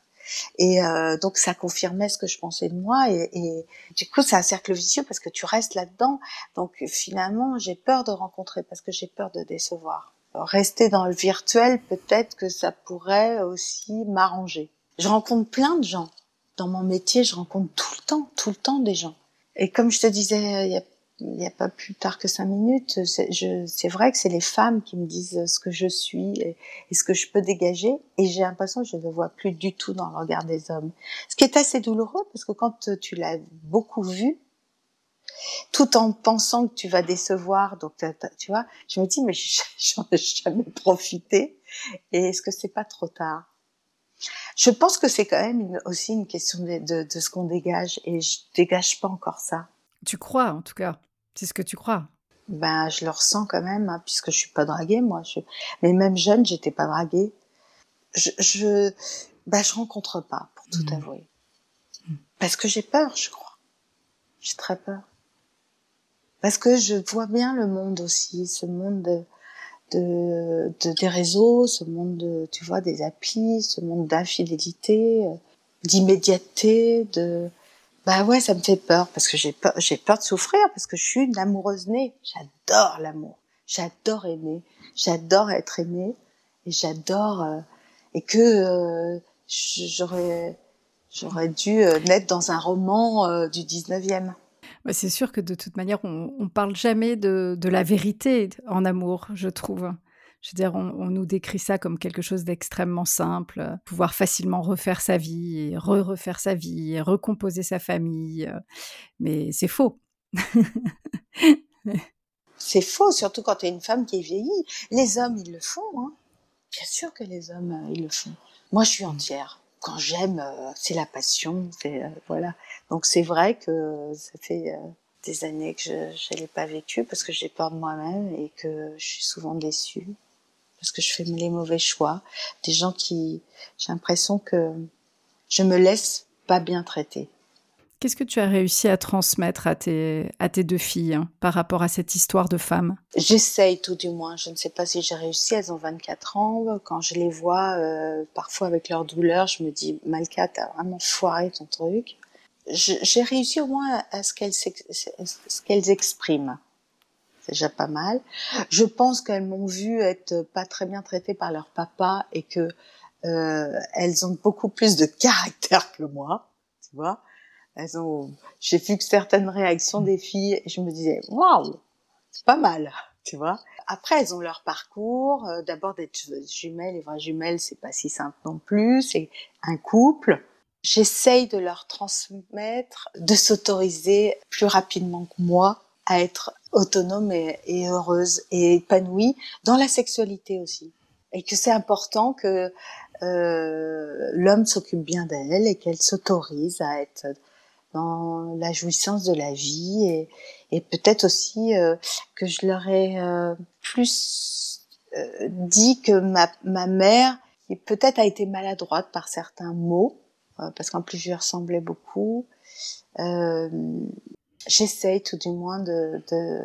Speaker 2: Et euh, donc ça confirmait ce que je pensais de moi et, et du coup c'est un cercle vicieux parce que tu restes là-dedans. Donc finalement j'ai peur de rencontrer parce que j'ai peur de décevoir. Rester dans le virtuel peut-être que ça pourrait aussi m'arranger. Je rencontre plein de gens. Dans mon métier je rencontre tout le temps, tout le temps des gens. Et comme je te disais a, il y a pas plus tard que cinq minutes, c'est vrai que c'est les femmes qui me disent ce que je suis et, ce que je peux dégager. Et j'ai l'impression que je ne le vois plus du tout dans le regard des hommes. Ce qui est assez douloureux parce que quand tu l'as beaucoup vu, tout en pensant que tu vas décevoir, donc tu vois, je me dis mais j'en ai jamais profité. Et est-ce que c'est pas trop tard? Je pense que c'est quand même aussi une question de, de, de ce qu'on dégage et je dégage pas encore ça.
Speaker 1: Tu crois en tout cas, c'est ce que tu crois.
Speaker 2: Ben je le ressens quand même hein, puisque je suis pas draguée moi. Je... Mais même jeune j'étais pas draguée. Je je ben je rencontre pas pour tout mmh. avouer mmh. parce que j'ai peur je crois. J'ai très peur parce que je vois bien le monde aussi, ce monde de de, de, des réseaux, ce monde de, tu vois, des applis, ce monde d'infidélité, euh, d'immédiateté, de, bah ouais, ça me fait peur parce que j'ai peur, j'ai peur de souffrir parce que je suis une amoureuse née. J'adore l'amour, j'adore aimer, j'adore être aimée et j'adore euh, et que euh, j'aurais j'aurais dû naître dans un roman du 19e.
Speaker 1: C'est sûr que de toute manière, on, ne parle jamais de, la vérité en amour, je trouve. Je veux dire, on, nous décrit ça comme quelque chose d'extrêmement simple, pouvoir facilement refaire sa vie, re-refaire sa vie, recomposer sa famille. Mais c'est faux.
Speaker 2: c'est faux, surtout quand tu es une femme qui est vieillie. Les hommes, ils le font. Hein. Bien sûr que les hommes, euh, ils le font. Moi, je suis entière quand j'aime, c'est la passion. C'est voilà. Donc c'est vrai que ça fait des années que je ne l'ai pas vécu parce que j'ai peur de moi-même et que je suis souvent déçue parce que je fais les mauvais choix. Des gens qui, j'ai l'impression que je me laisse pas bien traiter.
Speaker 1: Qu'est-ce que tu as réussi à transmettre à tes, à tes deux filles hein, par rapport à cette histoire de femme?
Speaker 2: J'essaye tout du moins. Je ne sais pas si j'ai réussi. Elles ont 24 ans. Quand je les vois, euh, parfois avec leur douleur, je me dis, Malka, t'as vraiment foiré ton truc j'ai réussi au moins à ce qu'elles qu'elles expriment. C'est déjà pas mal. Je pense qu'elles m'ont vu être pas très bien traitées par leur papa et que euh, elles ont beaucoup plus de caractère que moi, tu vois. Elles ont, j'ai vu que certaines réactions des filles et je me disais, waouh, c'est pas mal, tu vois. Après, elles ont leur parcours. Euh, d'abord d'être jumelles, les vraies jumelles, c'est pas si simple non plus. C'est un couple j'essaye de leur transmettre, de s'autoriser plus rapidement que moi à être autonome et, heureuse et épanouie dans la sexualité aussi. Et que c'est important que euh, l'homme s'occupe bien d'elle et qu'elle s'autorise à être dans la jouissance de la vie et, et peut-être aussi euh, que je leur ai euh, plus euh, dit que ma, ma mère, qui peut-être a été maladroite par certains mots, parce qu'en plus je lui ressemblais beaucoup. J'essaye tout du moins de, de...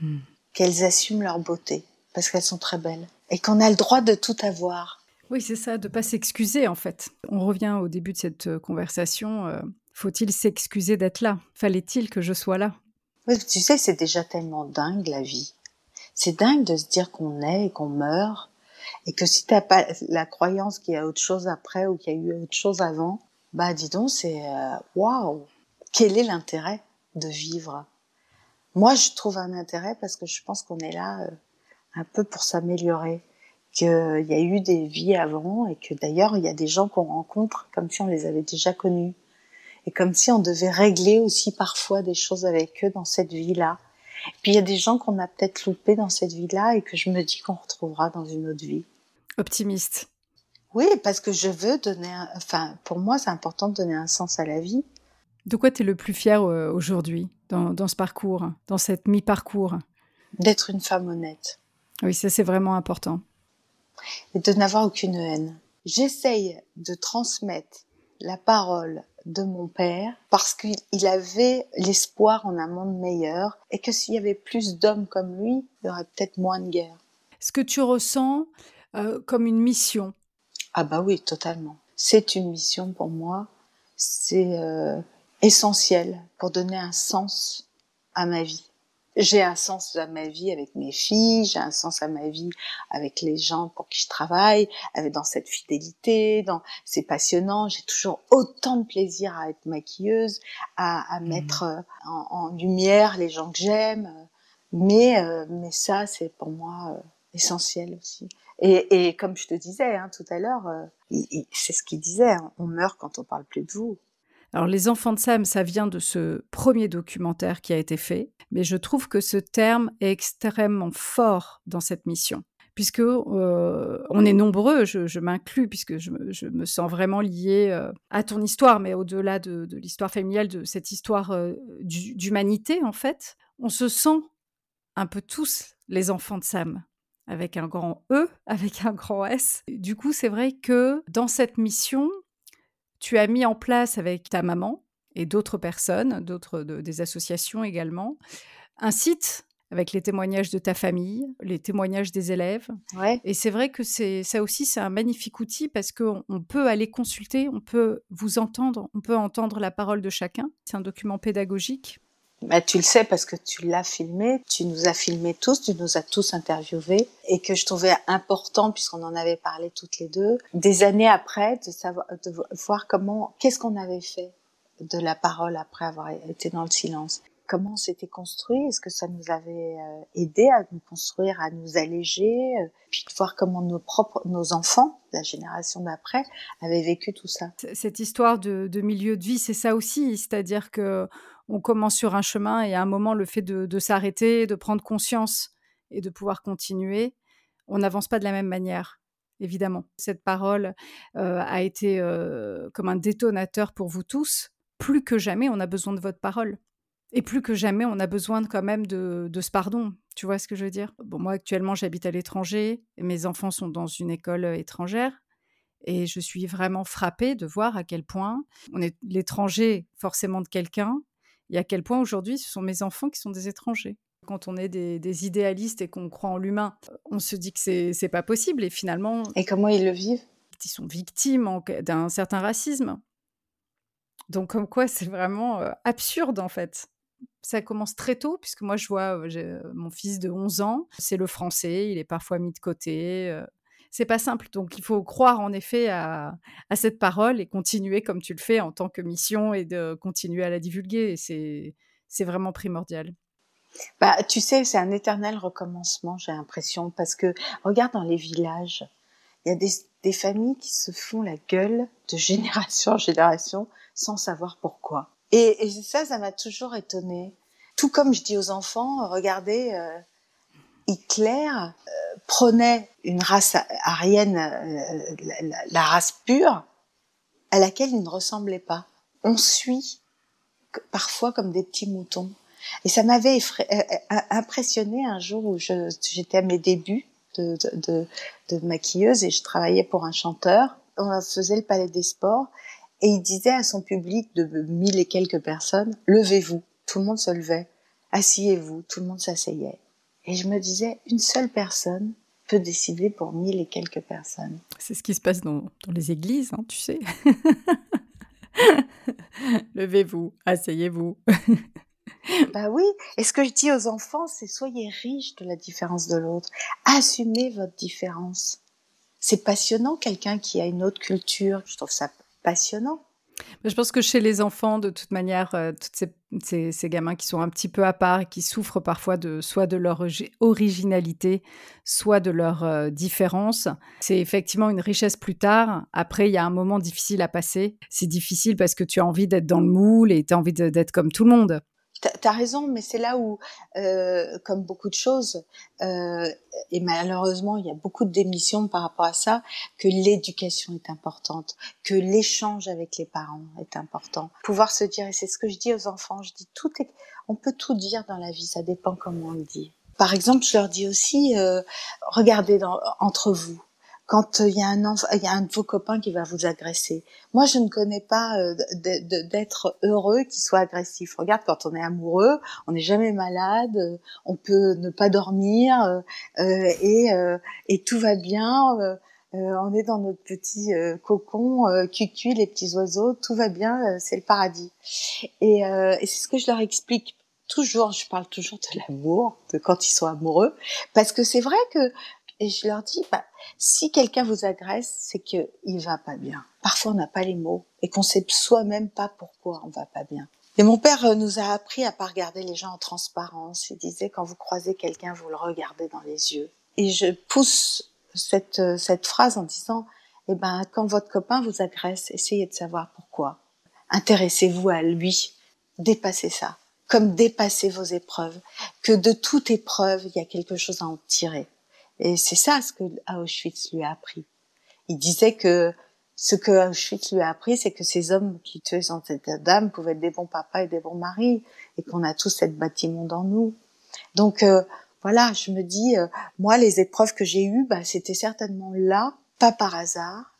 Speaker 2: Hmm. qu'elles assument leur beauté, parce qu'elles sont très belles, et qu'on a le droit de tout avoir.
Speaker 1: Oui, c'est ça, de pas s'excuser en fait. On revient au début de cette conversation. Euh, faut-il s'excuser d'être là? Fallait-il que je sois là?
Speaker 2: Tu sais, c'est déjà tellement dingue la vie. C'est dingue de se dire qu'on est et qu'on meurt et que si t'as pas la croyance qu'il y a autre chose après ou qu'il y a eu autre chose avant, bah dis donc, c'est euh, waouh. Quel est l'intérêt de vivre? Moi, je trouve un intérêt parce que je pense qu'on est là euh, un peu pour s'améliorer, qu'il y a eu des vies avant et que d'ailleurs il y a des gens qu'on rencontre comme si on les avait déjà connus et comme si on devait régler aussi parfois des choses avec eux dans cette vie-là. Puis il y a des gens qu'on a peut-être loupés dans cette vie-là et que je me dis qu'on retrouvera dans une autre vie.
Speaker 1: Optimiste.
Speaker 2: Oui, parce que je veux donner, un... enfin, pour moi, c'est important de donner un sens à la vie.
Speaker 1: De quoi tu es le plus fier euh, aujourd'hui dans, dans, ce parcours, dans cette mi-parcours?
Speaker 2: D'être une femme honnête.
Speaker 1: Oui, ça c'est vraiment important.
Speaker 2: Et de n'avoir aucune haine. J'essaye de transmettre la parole de mon père parce qu'il avait l'espoir en un monde meilleur et que s'il y avait plus d'hommes comme lui, il y aurait peut-être moins de guerre.
Speaker 1: Ce que tu ressens euh, comme une mission?
Speaker 2: Ah bah oui, totalement. C'est une mission pour moi. C'est euh, essentiel pour donner un sens à ma vie j'ai un sens à ma vie avec mes filles, j'ai un sens à ma vie avec les gens pour qui je travaille, dans cette fidélité, dans c'est passionnant. J'ai toujours autant de plaisir à être maquilleuse, à, à mmh. mettre euh, en, en, lumière les gens que j'aime. Mais euh, mais ça c'est pour moi euh, essentiel aussi. Et, et, comme je te disais hein, tout à l'heure, c'est ce qu'il disait. Hein, on meurt quand on parle plus de vous.
Speaker 1: Alors les enfants de Sam, ça vient de ce premier documentaire qui a été fait, mais je trouve que ce terme est extrêmement fort dans cette mission puisque euh, on est nombreux, je, m'inclus, puisque je me, sens vraiment liée euh, à ton histoire, mais au-delà de, l'histoire familiale, de cette histoire euh, d'humanité, en fait, on se sent un peu tous les enfants de Sam, avec un grand E, avec un grand S. Du coup, c'est vrai que dans cette mission, tu as mis en place avec ta maman et d'autres personnes, d'autres des associations également, un site avec les témoignages de ta famille, les témoignages des élèves. Et c'est vrai que c'est ça aussi, c'est un magnifique outil parce qu'on on peut aller consulter, on peut vous entendre, on peut entendre la parole de chacun. C'est un document pédagogique
Speaker 2: bah, tu le sais parce que tu l'as filmé, tu nous as filmé tous, tu nous as tous interviewés et que je trouvais important puisqu'on en avait parlé toutes les deux, des années après, de savoir, de voir comment, qu'est-ce qu'on avait fait de la parole après avoir été dans le silence. Comment c'était construit Est-ce que ça nous avait euh, aidé à nous construire, à nous alléger euh, Puis de voir comment nos propres, nos enfants, la génération d'après, avaient vécu tout ça.
Speaker 1: Cette histoire de, de milieu de vie, c'est ça aussi, c'est-à-dire que on commence sur un chemin et à un moment, le fait de, s'arrêter, de prendre conscience et de pouvoir continuer, on n'avance pas de la même manière. évidemment. Cette parole a été comme un détonateur pour vous tous. Plus que jamais, on a besoin de votre parole. Et plus que jamais, on a besoin quand même de, ce pardon. Tu vois ce que je veux dire? Bon, moi, actuellement, j'habite à l'étranger. Mes enfants sont dans une école étrangère. Et je suis vraiment frappée de voir à quel point on est l'étranger forcément de quelqu'un et à quel point aujourd'hui ce sont mes enfants qui sont des étrangers. Quand on est des, idéalistes et qu'on croit en l'humain, on se dit que c'est pas possible et finalement.
Speaker 2: Et comment ils le vivent?
Speaker 1: Ils sont victimes d'un certain racisme. Donc, comme quoi, c'est vraiment euh, absurde en fait. Ça commence très tôt, puisque moi, je vois euh, mon fils de 11 ans, c'est le français, il est parfois mis de côté. C'est pas simple. Donc, il faut croire en effet à, cette parole et continuer comme tu le fais en tant que mission et de continuer à la divulguer. C'est, vraiment primordial.
Speaker 2: Bah, tu sais, c'est un éternel recommencement, j'ai l'impression, parce que regarde dans les villages, il y a des, familles qui se font la gueule de génération en génération sans savoir pourquoi. Et, ça, ça m'a toujours étonnée. Tout comme je dis aux enfants, regardez, euh, Hitler euh, prenait une race arienne, euh, la, race pure, à laquelle il ne ressemblait pas. On suit parfois comme des petits moutons. Et ça m'avait euh, impressionné un jour où j'étais à mes débuts de, de, de, maquilleuse et je travaillais pour un chanteur. On faisait le Palais des Sports et il disait à son public de mille et quelques personnes, levez-vous. Tout le monde se levait. Asseyez-vous. Tout le monde s'asseyait. Et je me disais, une seule personne peut décider pour mille et quelques personnes.
Speaker 1: C'est ce qui se passe dans, dans les églises, hein, tu sais. Levez-vous, asseyez-vous.
Speaker 2: bah oui, et ce que je dis aux enfants, c'est soyez riches de la différence de l'autre. Assumez votre différence. C'est passionnant, quelqu'un qui a une autre culture. Je trouve ça passionnant.
Speaker 1: Je pense que chez les enfants, de toute manière, euh, tous ces, ces, gamins qui sont un petit peu à part et qui souffrent parfois de soit de leur originalité, soit de leur euh, différence, c'est effectivement une richesse plus tard. Après, il y a un moment difficile à passer. C'est difficile parce que tu as envie d'être dans le moule et tu as envie d'être comme tout le monde.
Speaker 2: T'as as raison, mais c'est là où, euh, comme beaucoup de choses, euh, et malheureusement il y a beaucoup de démissions par rapport à ça, que l'éducation est importante, que l'échange avec les parents est important. Pouvoir se dire, et c'est ce que je dis aux enfants, je dis tout est, on peut tout dire dans la vie, ça dépend comment on le dit. Par exemple, je leur dis aussi, euh, regardez dans, entre vous, quand il y a un il y a un de vos copains qui va vous agresser. Moi, je ne connais pas euh, d'être heureux qui soit agressif. Regarde, quand on est amoureux, on n'est jamais malade, euh, on peut ne pas dormir euh, et, et tout va bien. on est dans notre petit cocon, cucu, les petits oiseaux, tout va bien, c'est le paradis. Et, et c'est ce que je leur explique toujours, je parle toujours de l'amour, de quand ils sont amoureux, parce que c'est vrai que et je leur dis, bah, si quelqu'un vous agresse, c'est que il va pas bien. Parfois, on n'a pas les mots et qu'on sait soi-même pas pourquoi on va pas bien. Et mon père euh, nous a appris à pas regarder les gens en transparence. Il disait, quand vous croisez quelqu'un, vous le regardez dans les yeux. Et je pousse cette, euh, cette phrase en disant, eh ben, quand votre copain vous agresse, essayez de savoir pourquoi. Intéressez-vous à lui. Dépassez ça. Comme dépassez vos épreuves. Que de toute épreuve, il y a quelque chose à en tirer. Et c'est ça ce que Auschwitz lui a appris. Il disait que ce que Auschwitz lui a appris, c'est que ces hommes qui tuaient son état d'âme pouvaient être des bons papas et des bons maris, et qu'on a tous cette bâtiment dans nous. Donc euh, voilà, je me dis, euh, moi, les épreuves que j'ai eues, bah, c'était certainement là, pas par hasard.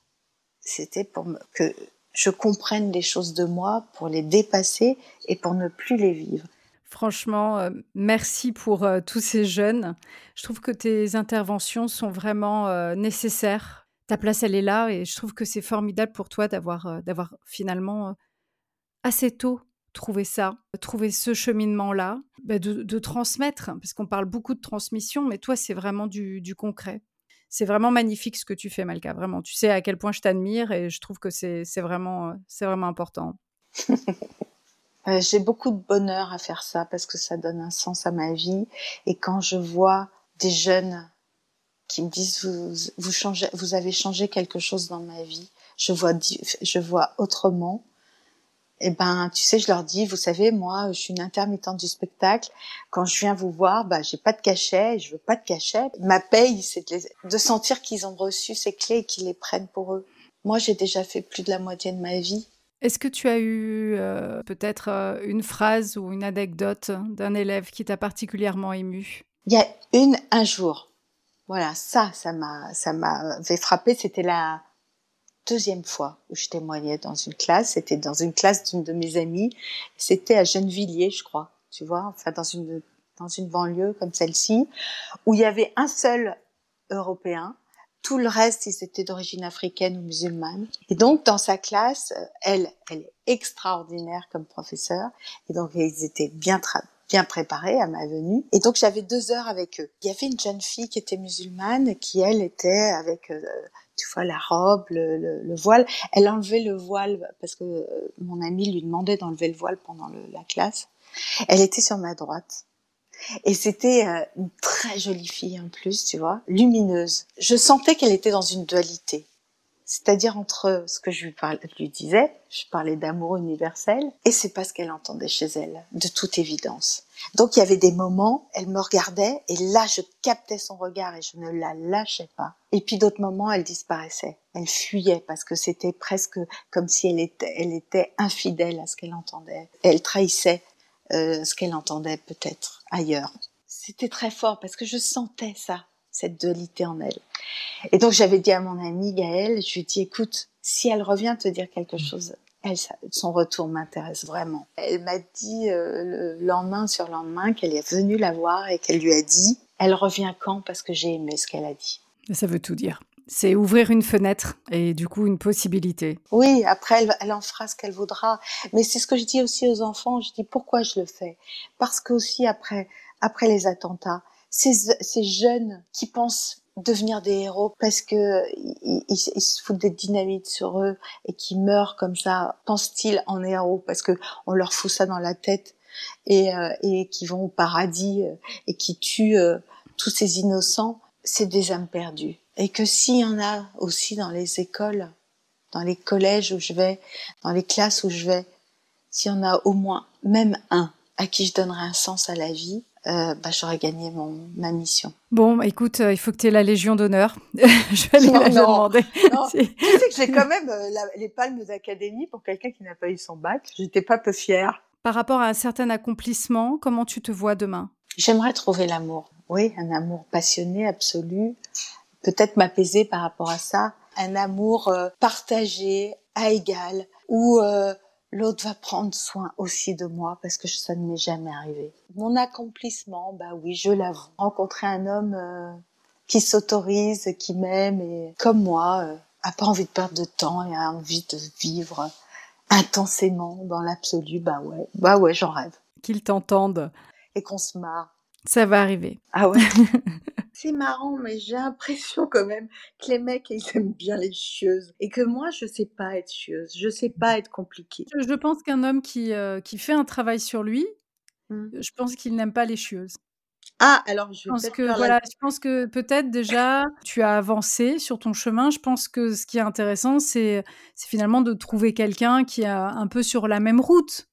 Speaker 2: C'était pour que je comprenne les choses de moi, pour les dépasser et pour ne plus les vivre.
Speaker 1: Franchement, euh, merci pour euh, tous ces jeunes. Je trouve que tes interventions sont vraiment euh, nécessaires. Ta place, elle est là et je trouve que c'est formidable pour toi d'avoir finalement assez tôt trouvé ça, trouvé ce cheminement-là, bah, de, transmettre, parce qu'on parle beaucoup de transmission, mais toi, c'est vraiment du, concret. C'est vraiment magnifique ce que tu fais, Malka, vraiment. Tu sais à quel point je t'admire et je trouve que vraiment, c'est vraiment important.
Speaker 2: Euh, j'ai beaucoup de bonheur à faire ça parce que ça donne un sens à ma vie. Et quand je vois des jeunes qui me disent vous, vous changez, vous avez changé quelque chose dans ma vie, je vois, je vois autrement. eh ben, tu sais, je leur dis, vous savez, moi, je suis une intermittente du spectacle. Quand je viens vous voir, bah, j'ai pas de cachet, je veux pas de cachet. Ma paye, c'est de, sentir qu'ils ont reçu ces clés et qu'ils les prennent pour eux. Moi, j'ai déjà fait plus de la moitié de ma vie.
Speaker 1: Est-ce que tu as eu euh, peut-être euh, une phrase ou une anecdote d'un élève qui t'a particulièrement ému?
Speaker 2: Il y a une, un jour. Voilà, ça, ça m'a, ça m'avait frappé. C'était la, deuxième fois où je témoignais dans une classe. C'était dans une classe d'une de mes amies. C'était à Gennevilliers, je crois. Tu vois, enfin dans une dans une banlieue comme celle-ci, où il y avait un seul Européen. Tout le reste, ils étaient d'origine africaine ou musulmane. Et donc, dans sa classe, elle, elle est extraordinaire comme professeur. Et donc, ils étaient bien préparés à ma venue. Et donc, j'avais deux heures avec eux. Il y avait une jeune fille qui était musulmane, qui, elle, était avec euh, tu vois la robe, le, voile. Elle enlevait le voile parce que euh, mon ami lui demandait d'enlever le voile pendant la classe. Elle était sur ma droite. Et c'était euh, une très jolie fille en plus, tu vois, lumineuse. Je sentais qu'elle était dans une dualité c'est-à-dire entre ce que je lui, lui disais, je parlais d'amour universel, et c'est pas ce qu'elle entendait chez elle, de toute évidence. Donc il y avait des moments, elle me regardait, et là je captais son regard et je ne la lâchais pas. Et puis d'autres moments, elle disparaissait, elle fuyait parce que c'était presque comme si elle était, elle était infidèle à ce qu'elle entendait. Elle trahissait euh, ce qu'elle entendait peut-être ailleurs. C'était très fort parce que je sentais ça cette dualité en elle. Et donc j'avais dit à mon amie Gaëlle, je lui ai dit écoute, si elle revient te dire quelque mm. chose, elle, son retour m'intéresse vraiment. Elle m'a dit euh, le lendemain sur le lendemain qu'elle est venue la voir et qu'elle lui a dit elle revient quand parce que j'ai aimé ce qu'elle a dit.
Speaker 1: Ça veut tout dire. C'est ouvrir une fenêtre et du coup une possibilité.
Speaker 2: Oui, après elle, en fera ce qu'elle voudra. Mais c'est ce que je dis aussi aux enfants. Je dis pourquoi je le fais? Parce que aussi après après les attentats, ces, jeunes qui pensent devenir des héros parce que ils, se foutent des dynamites sur eux et qui meurent comme ça, pensent-ils en héros parce que on leur fout ça dans la tête et, euh, et qui vont au paradis euh, et qui tuent euh, tous ces innocents, c'est des âmes perdues. Et que s'il y en a aussi dans les écoles, dans les collèges où je vais, dans les classes où je vais, s'il y en a au moins même un à qui je donnerai un sens à la vie, euh, bah, j'aurais gagné mon, ma mission.
Speaker 1: Bon, bah, écoute, euh, il faut que tu aies la Légion d'honneur. je vais aller la demander.
Speaker 2: tu sais que j'ai quand même euh, les palmes d'académie pour quelqu'un qui n'a pas eu son bac. J'étais pas peu fière.
Speaker 1: Par rapport à un certain accomplissement, comment tu te vois demain?
Speaker 2: J'aimerais trouver l'amour. Oui, un amour passionné, absolu. Peut-être m'apaiser par rapport à ça. Un amour partagé, à égal, où l'autre va prendre soin aussi de moi parce que ça ne m'est jamais arrivé. Mon accomplissement, bah oui, je l'avoue. Rencontrer un homme euh, qui s'autorise, qui m'aime et comme moi, euh, a pas envie de perdre de temps et a envie de vivre intensément dans l'absolu, bah ouais, bah ouais, j'en rêve.
Speaker 1: Qu'ils t'entendent.
Speaker 2: Et qu'on se marre.
Speaker 1: Ça va arriver.
Speaker 2: Ah ouais. c'est marrant, mais j'ai l'impression quand même que les mecs, ils aiment bien les chieuses. Et que moi, je sais pas être chieuse. Je sais pas être compliquée.
Speaker 1: Je pense qu'un homme qui, euh, qui fait un travail sur lui, mmh. je pense qu'il n'aime pas les chieuses.
Speaker 2: Ah, alors je,
Speaker 1: pense que voilà, je pense que peut-être déjà tu as avancé sur ton chemin. Je pense que ce qui est intéressant, c'est finalement de trouver quelqu'un qui est un peu sur la même route.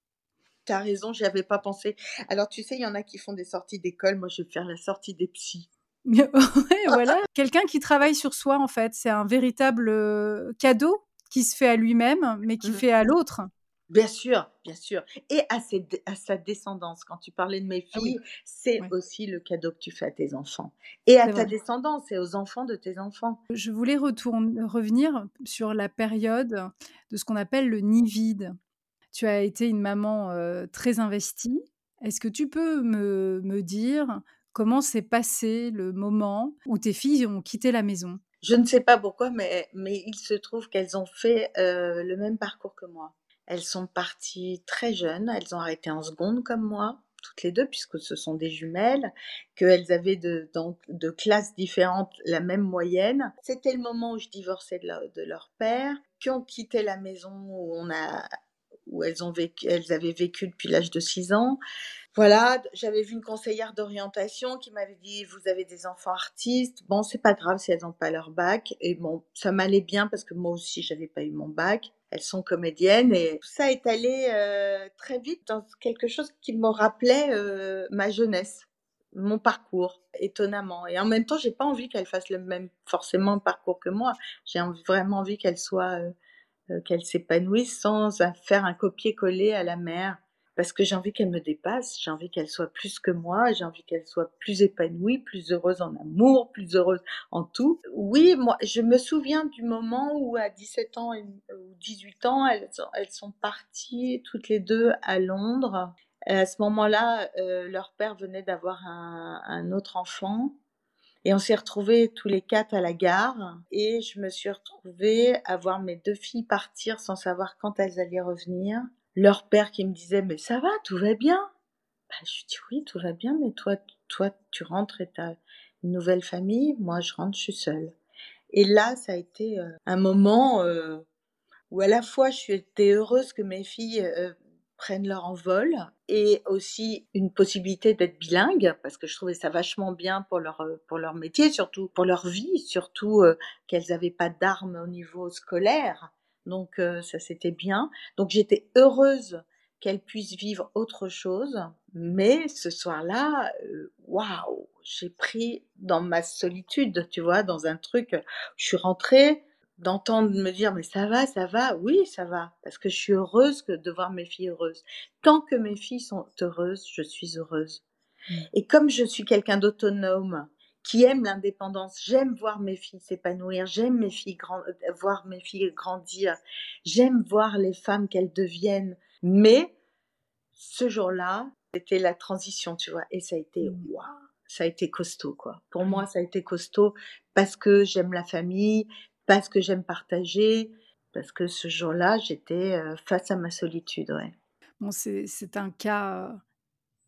Speaker 2: Tu as raison, j'y avais pas pensé. Alors tu sais, il y en a qui font des sorties d'école. Moi, je vais faire la sortie des psys.
Speaker 1: voilà. Quelqu'un qui travaille sur soi, en fait, c'est un véritable cadeau qui se fait à lui-même, mais qui mmh. fait à l'autre.
Speaker 2: Bien sûr, bien sûr. Et à, à, sa descendance. Quand tu parlais de mes ah filles, c'est aussi le cadeau que tu fais à tes enfants. Et à ta descendance et aux enfants de tes enfants.
Speaker 1: Je voulais revenir sur la période de ce qu'on appelle le nid vide. Tu as été une maman euh, très investie. Est-ce que tu peux me, me dire Comment s'est passé le moment où tes filles ont quitté la maison?
Speaker 2: Je ne sais pas pourquoi, mais, mais il se trouve qu'elles ont fait euh, le même parcours que moi. Elles sont parties très jeunes, elles ont arrêté en seconde comme moi, toutes les deux, puisque ce sont des jumelles, qu'elles avaient de, de classes différentes la même moyenne. C'était le moment où je divorçais de, de leur père, qui ont quitté la maison où on a où elles, avaient vécu depuis l'âge de 6 ans. Voilà, j'avais vu une conseillère d'orientation qui m'avait dit vous avez des enfants artistes, bon c'est pas grave si elles n'ont pas leur bac et bon ça m'allait bien parce que moi aussi j'avais pas eu mon bac. elles sont comédiennes et tout ça est allé euh, très vite dans quelque chose qui me rappelait euh, ma jeunesse, mon parcours, étonnamment. Et en même temps, j'ai pas envie qu'elle fasse le même forcément parcours que moi. J'ai vraiment envie qu'elle soit, euh, qu'elle s'épanouisse sans faire un copier-coller à la mère parce que j'ai envie qu'elle me dépasse, j'ai envie qu'elle soit plus que moi, j'ai envie qu'elle soit plus épanouie, plus heureuse en amour, plus heureuse en tout. Oui, moi, je me souviens du moment où à 17 ans ou 18 ans, elles, elles sont parties toutes les deux à Londres. À ce moment-là, euh, leur père venait d'avoir un autre enfant. Et on s'est retrouvés tous les quatre à la gare et je me suis retrouvée à voir mes deux filles partir sans savoir quand elles allaient revenir leur père qui me disait mais ça va, tout va bien? Bah, je dis oui, tout va bien, mais toi, toi, tu rentres et as une nouvelle famille, moi je rentre, je suis seule. Et là, ça a été euh, un moment euh, où à la fois je suis heureuse que mes filles euh, prennent leur envol et aussi une possibilité d'être bilingue parce que je trouvais ça vachement bien pour leur pour leur métier surtout pour leur vie surtout qu'elles n'avaient pas d'armes au niveau scolaire donc ça c'était bien. Donc j'étais heureuse qu'elle puisse vivre autre chose. Mais ce soir-là, waouh, j'ai pris dans ma solitude, tu vois, dans un truc. Je suis rentrée d'entendre me dire mais ça va, ça va, oui ça va, parce que je suis heureuse de voir mes filles heureuses. Tant que mes filles sont heureuses, je suis heureuse. Mmh. Et comme je suis quelqu'un d'autonome, qui aime l'indépendance. J'aime voir mes filles s'épanouir, j'aime mes filles euh, voir mes filles grandir, j'aime voir les femmes qu'elles deviennent. Mais ce jour-là, c'était la transition, tu vois, et ça a été mmh. waouh, ça a été costaud quoi. Pour moi, mmh. ça a été costaud parce que j'aime la famille, parce que j'aime partager, parce que ce jour-là, j'étais euh, face à ma solitude, ouais.
Speaker 1: Bon, c'est un cas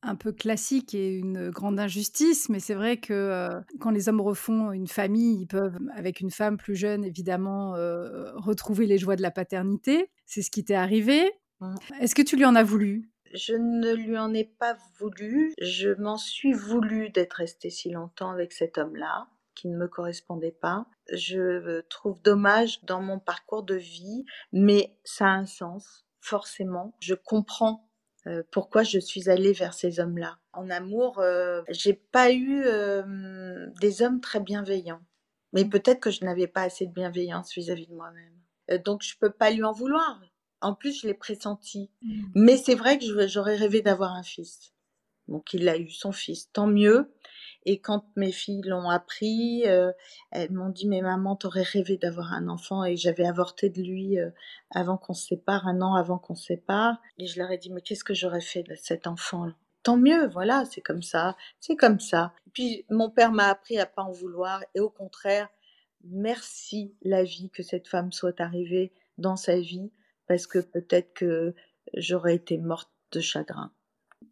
Speaker 1: un peu classique et une grande injustice, mais c'est vrai que euh, quand les hommes refont une famille, ils peuvent, avec une femme plus jeune, évidemment, euh, retrouver les joies de la paternité. C'est ce qui t'est arrivé. Mmh. Est-ce que tu lui en as voulu?
Speaker 2: Je ne lui en ai pas voulu. Je m'en suis voulu d'être restée si longtemps avec cet homme-là, qui ne me correspondait pas. Je trouve dommage dans mon parcours de vie, mais ça a un sens, forcément. Je comprends euh, pourquoi je suis allée vers ces hommes-là. En amour, euh, j'ai pas eu euh, des hommes très bienveillants. Mais peut-être que je n'avais pas assez de bienveillance vis-à-vis de moi-même. donc je peux pas lui en vouloir. En plus, je l'ai pressenti. Mmh. Mais c'est vrai que j'aurais rêvé d'avoir un fils. Donc il a eu son fils, tant mieux. Et quand mes filles l'ont appris, euh, elles m'ont dit mais maman t'aurais rêvé d'avoir un enfant et j'avais avorté de lui euh, avant qu'on se sépare, un an avant qu'on se sépare. Et je leur ai dit mais qu'est-ce que j'aurais fait de cet enfant Tant mieux, voilà, c'est comme ça, c'est comme ça. Puis mon père m'a appris à pas en vouloir et au contraire, merci la vie que cette femme soit arrivée dans sa vie parce que peut-être que j'aurais été morte de chagrin.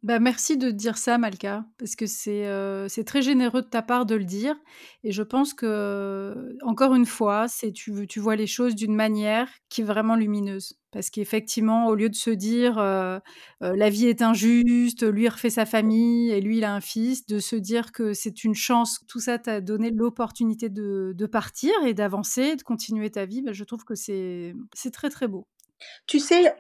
Speaker 1: Bah, merci de dire ça, Malka, parce que c'est euh, c'est très généreux de ta part de le dire. Et je pense que, encore une fois, tu, tu vois les choses d'une manière qui est vraiment lumineuse. Parce qu'effectivement, au lieu de se dire euh, euh, la vie est injuste, lui refait sa famille et lui il a un fils, de se dire que c'est une chance, tout ça t'a donné l'opportunité de, de, partir et d'avancer, de continuer ta vie, bah, je trouve que c'est très très beau.
Speaker 2: Tu sais,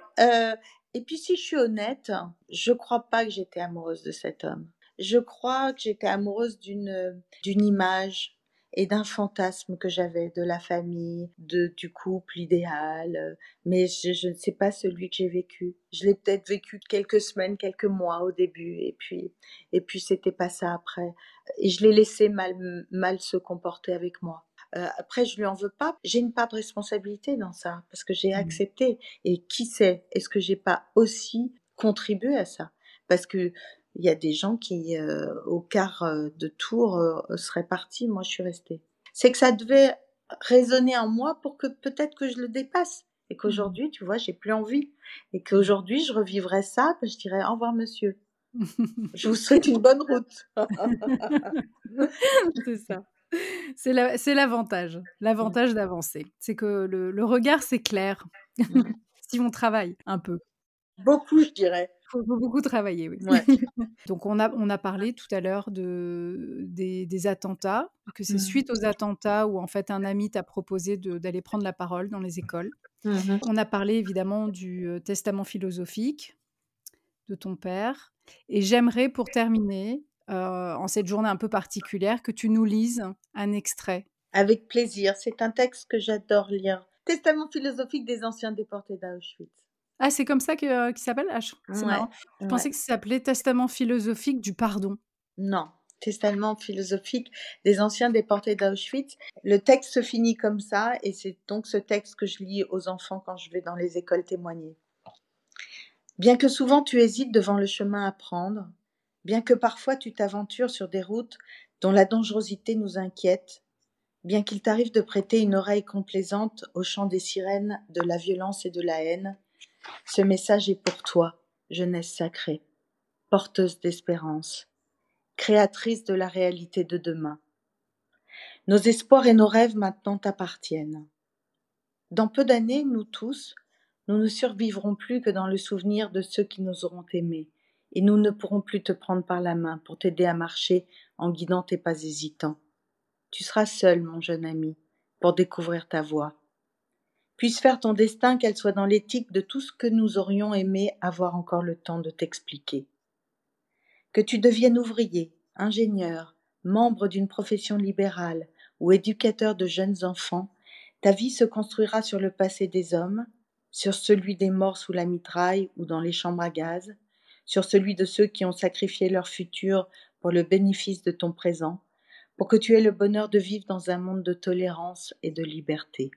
Speaker 2: et puis si je suis honnête, je crois pas que j'étais amoureuse de cet homme. Je crois que j'étais amoureuse d'une d'une image et d'un fantasme que j'avais de la famille, de du couple idéal, mais je, ne sais pas celui que j'ai vécu. Je l'ai peut-être vécu quelques semaines, quelques mois au début, et puis et puis c'était pas ça après. Et je l'ai laissé mal mal se comporter avec moi. Euh, après, je lui en veux pas. J'ai une part de responsabilité dans ça parce que j'ai mmh. accepté. Et qui sait, est-ce que j'ai pas aussi contribué à ça? Parce que il y a des gens qui, euh, au quart euh, de tour, seraient partis. Moi, je suis restée. C'est que ça devait résonner en moi pour que peut-être que je le dépasse et mmh. qu'aujourd'hui, tu vois, j'ai plus envie et qu'aujourd'hui, je revivrais ça. Ben, je dirais au revoir, monsieur. je vous souhaite une bonne route.
Speaker 1: C'est ça. C'est l'avantage, l'avantage d'avancer. C'est que le, regard, c'est clair, mmh. si on travaille un peu.
Speaker 2: Beaucoup, je dirais.
Speaker 1: faut, beaucoup travailler, oui. Donc on a, on a parlé tout à l'heure de, des, attentats, que c'est mmh. suite aux attentats où en fait un ami t'a proposé d'aller prendre la parole dans les écoles. Mmh on a parlé évidemment du euh, testament philosophique de ton père. Et j'aimerais pour terminer, euh, en cette journée un peu particulière, que tu nous lises un extrait.
Speaker 2: Avec plaisir, c'est un texte que j'adore lire. Testament philosophique des anciens déportés d'Auschwitz.
Speaker 1: Ah, c'est comme ça qu'il s'appelle? Ah, C'est marrant. Je pensais que ça s'appelait Testament philosophique du pardon.
Speaker 2: Non, Testament philosophique des anciens déportés d'Auschwitz. Le texte se finit comme ça, et c'est donc ce texte que je lis aux enfants quand je vais dans les écoles témoigner. Bien que souvent tu hésites devant le chemin à prendre, bien que parfois tu t'aventures sur des routes dont la dangerosité nous inquiète, bien qu'il t'arrive de prêter une oreille complaisante au chant des sirènes de la violence et de la haine, ce message est pour toi, jeunesse sacrée, porteuse d'espérance, créatrice de la réalité de demain. Nos espoirs et nos rêves maintenant t'appartiennent. Dans peu d'années, nous tous, nous ne survivrons plus que dans le souvenir de ceux qui nous auront aimés, et nous ne pourrons plus te prendre par la main pour t'aider à marcher en guidant tes pas hésitants. Tu seras seul, mon jeune ami, pour découvrir ta voie. Puisse faire ton destin qu'elle soit dans l'éthique de tout ce que nous aurions aimé avoir encore le temps de t'expliquer. Que tu deviennes ouvrier, ingénieur, membre d'une profession libérale ou éducateur de jeunes enfants, ta vie se construira sur le passé des hommes, sur celui des morts sous la mitraille ou dans les chambres à gaz, sur celui de ceux qui ont sacrifié leur futur pour le bénéfice de ton présent, pour que tu aies le bonheur de vivre dans un monde de tolérance et de liberté.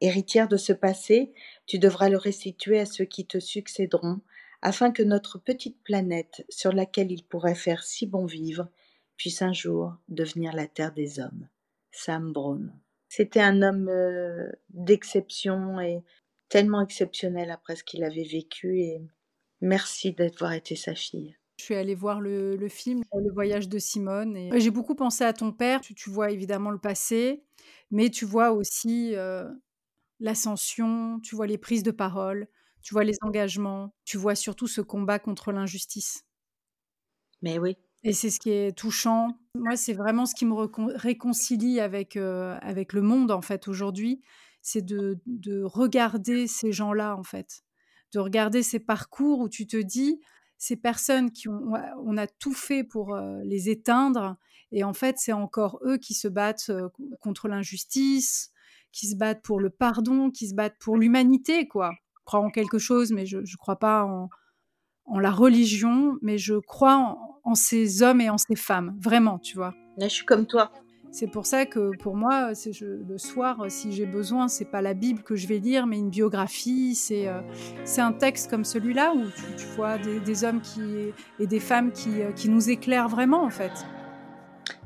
Speaker 2: Héritière de ce passé, tu devras le restituer à ceux qui te succéderont, afin que notre petite planète, sur laquelle il pourrait faire si bon vivre, puisse un jour devenir la terre des hommes. Sam Brown. C'était un homme euh, d'exception et tellement exceptionnel après ce qu'il avait vécu et merci d'avoir été sa fille.
Speaker 1: Je suis allée voir le, film Le voyage de Simone et j'ai beaucoup pensé à ton père. Tu, vois évidemment le passé, mais tu vois aussi euh, l'ascension, tu vois les prises de parole, tu vois les engagements, tu vois surtout ce combat contre l'injustice.
Speaker 2: Mais oui.
Speaker 1: Et c'est ce qui est touchant. Moi, c'est vraiment ce qui me réconcilie avec, euh, avec le monde, en fait, aujourd'hui. C'est de, de, regarder ces gens-là, en fait. De regarder ces parcours où tu te dis, ces personnes qui ont, on a tout fait pour les éteindre, et en fait, c'est encore eux qui se battent contre l'injustice, qui se battent pour le pardon, qui se battent pour l'humanité, quoi. Je crois en quelque chose, mais je ne crois pas en, en, la religion, mais je crois en, ces hommes et en ces femmes, vraiment, tu vois.
Speaker 2: Là, je suis comme toi.
Speaker 1: C'est pour ça que pour moi, je, le soir, si j'ai besoin, c'est pas la Bible que je vais lire, mais une biographie. C'est euh, un texte comme celui-là où tu, vois des, hommes qui, et des femmes qui, euh, qui nous éclairent vraiment, en fait.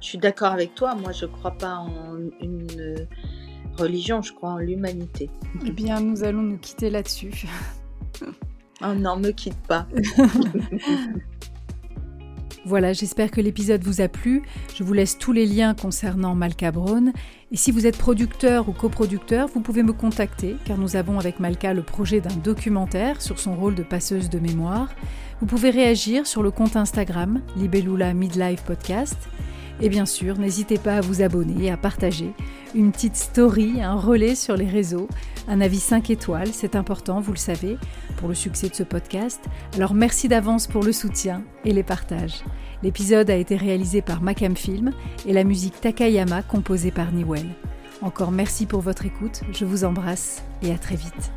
Speaker 2: Je suis d'accord avec toi. Moi, je crois pas en une religion, je crois en l'humanité.
Speaker 1: Eh bien, nous allons nous quitter là-dessus.
Speaker 2: oh non, me quitte pas.
Speaker 1: Voilà, j'espère que l'épisode vous a plu. Je vous laisse tous les liens concernant Malka Braun. Et si vous êtes producteur ou coproducteur, vous pouvez me contacter car nous avons avec Malka le projet d'un documentaire sur son rôle de passeuse de mémoire. Vous pouvez réagir sur le compte Instagram Libellula Midlife Podcast. Et bien sûr, n'hésitez pas à vous abonner et à partager une petite story, un relais sur les réseaux, un avis 5 étoiles, c'est important, vous le savez, pour le succès de ce podcast. Alors merci d'avance pour le soutien et les partages. L'épisode a été réalisé par Macam Film et la musique Takayama composée par Niwell. Encore merci pour votre écoute, je vous embrasse et à très vite.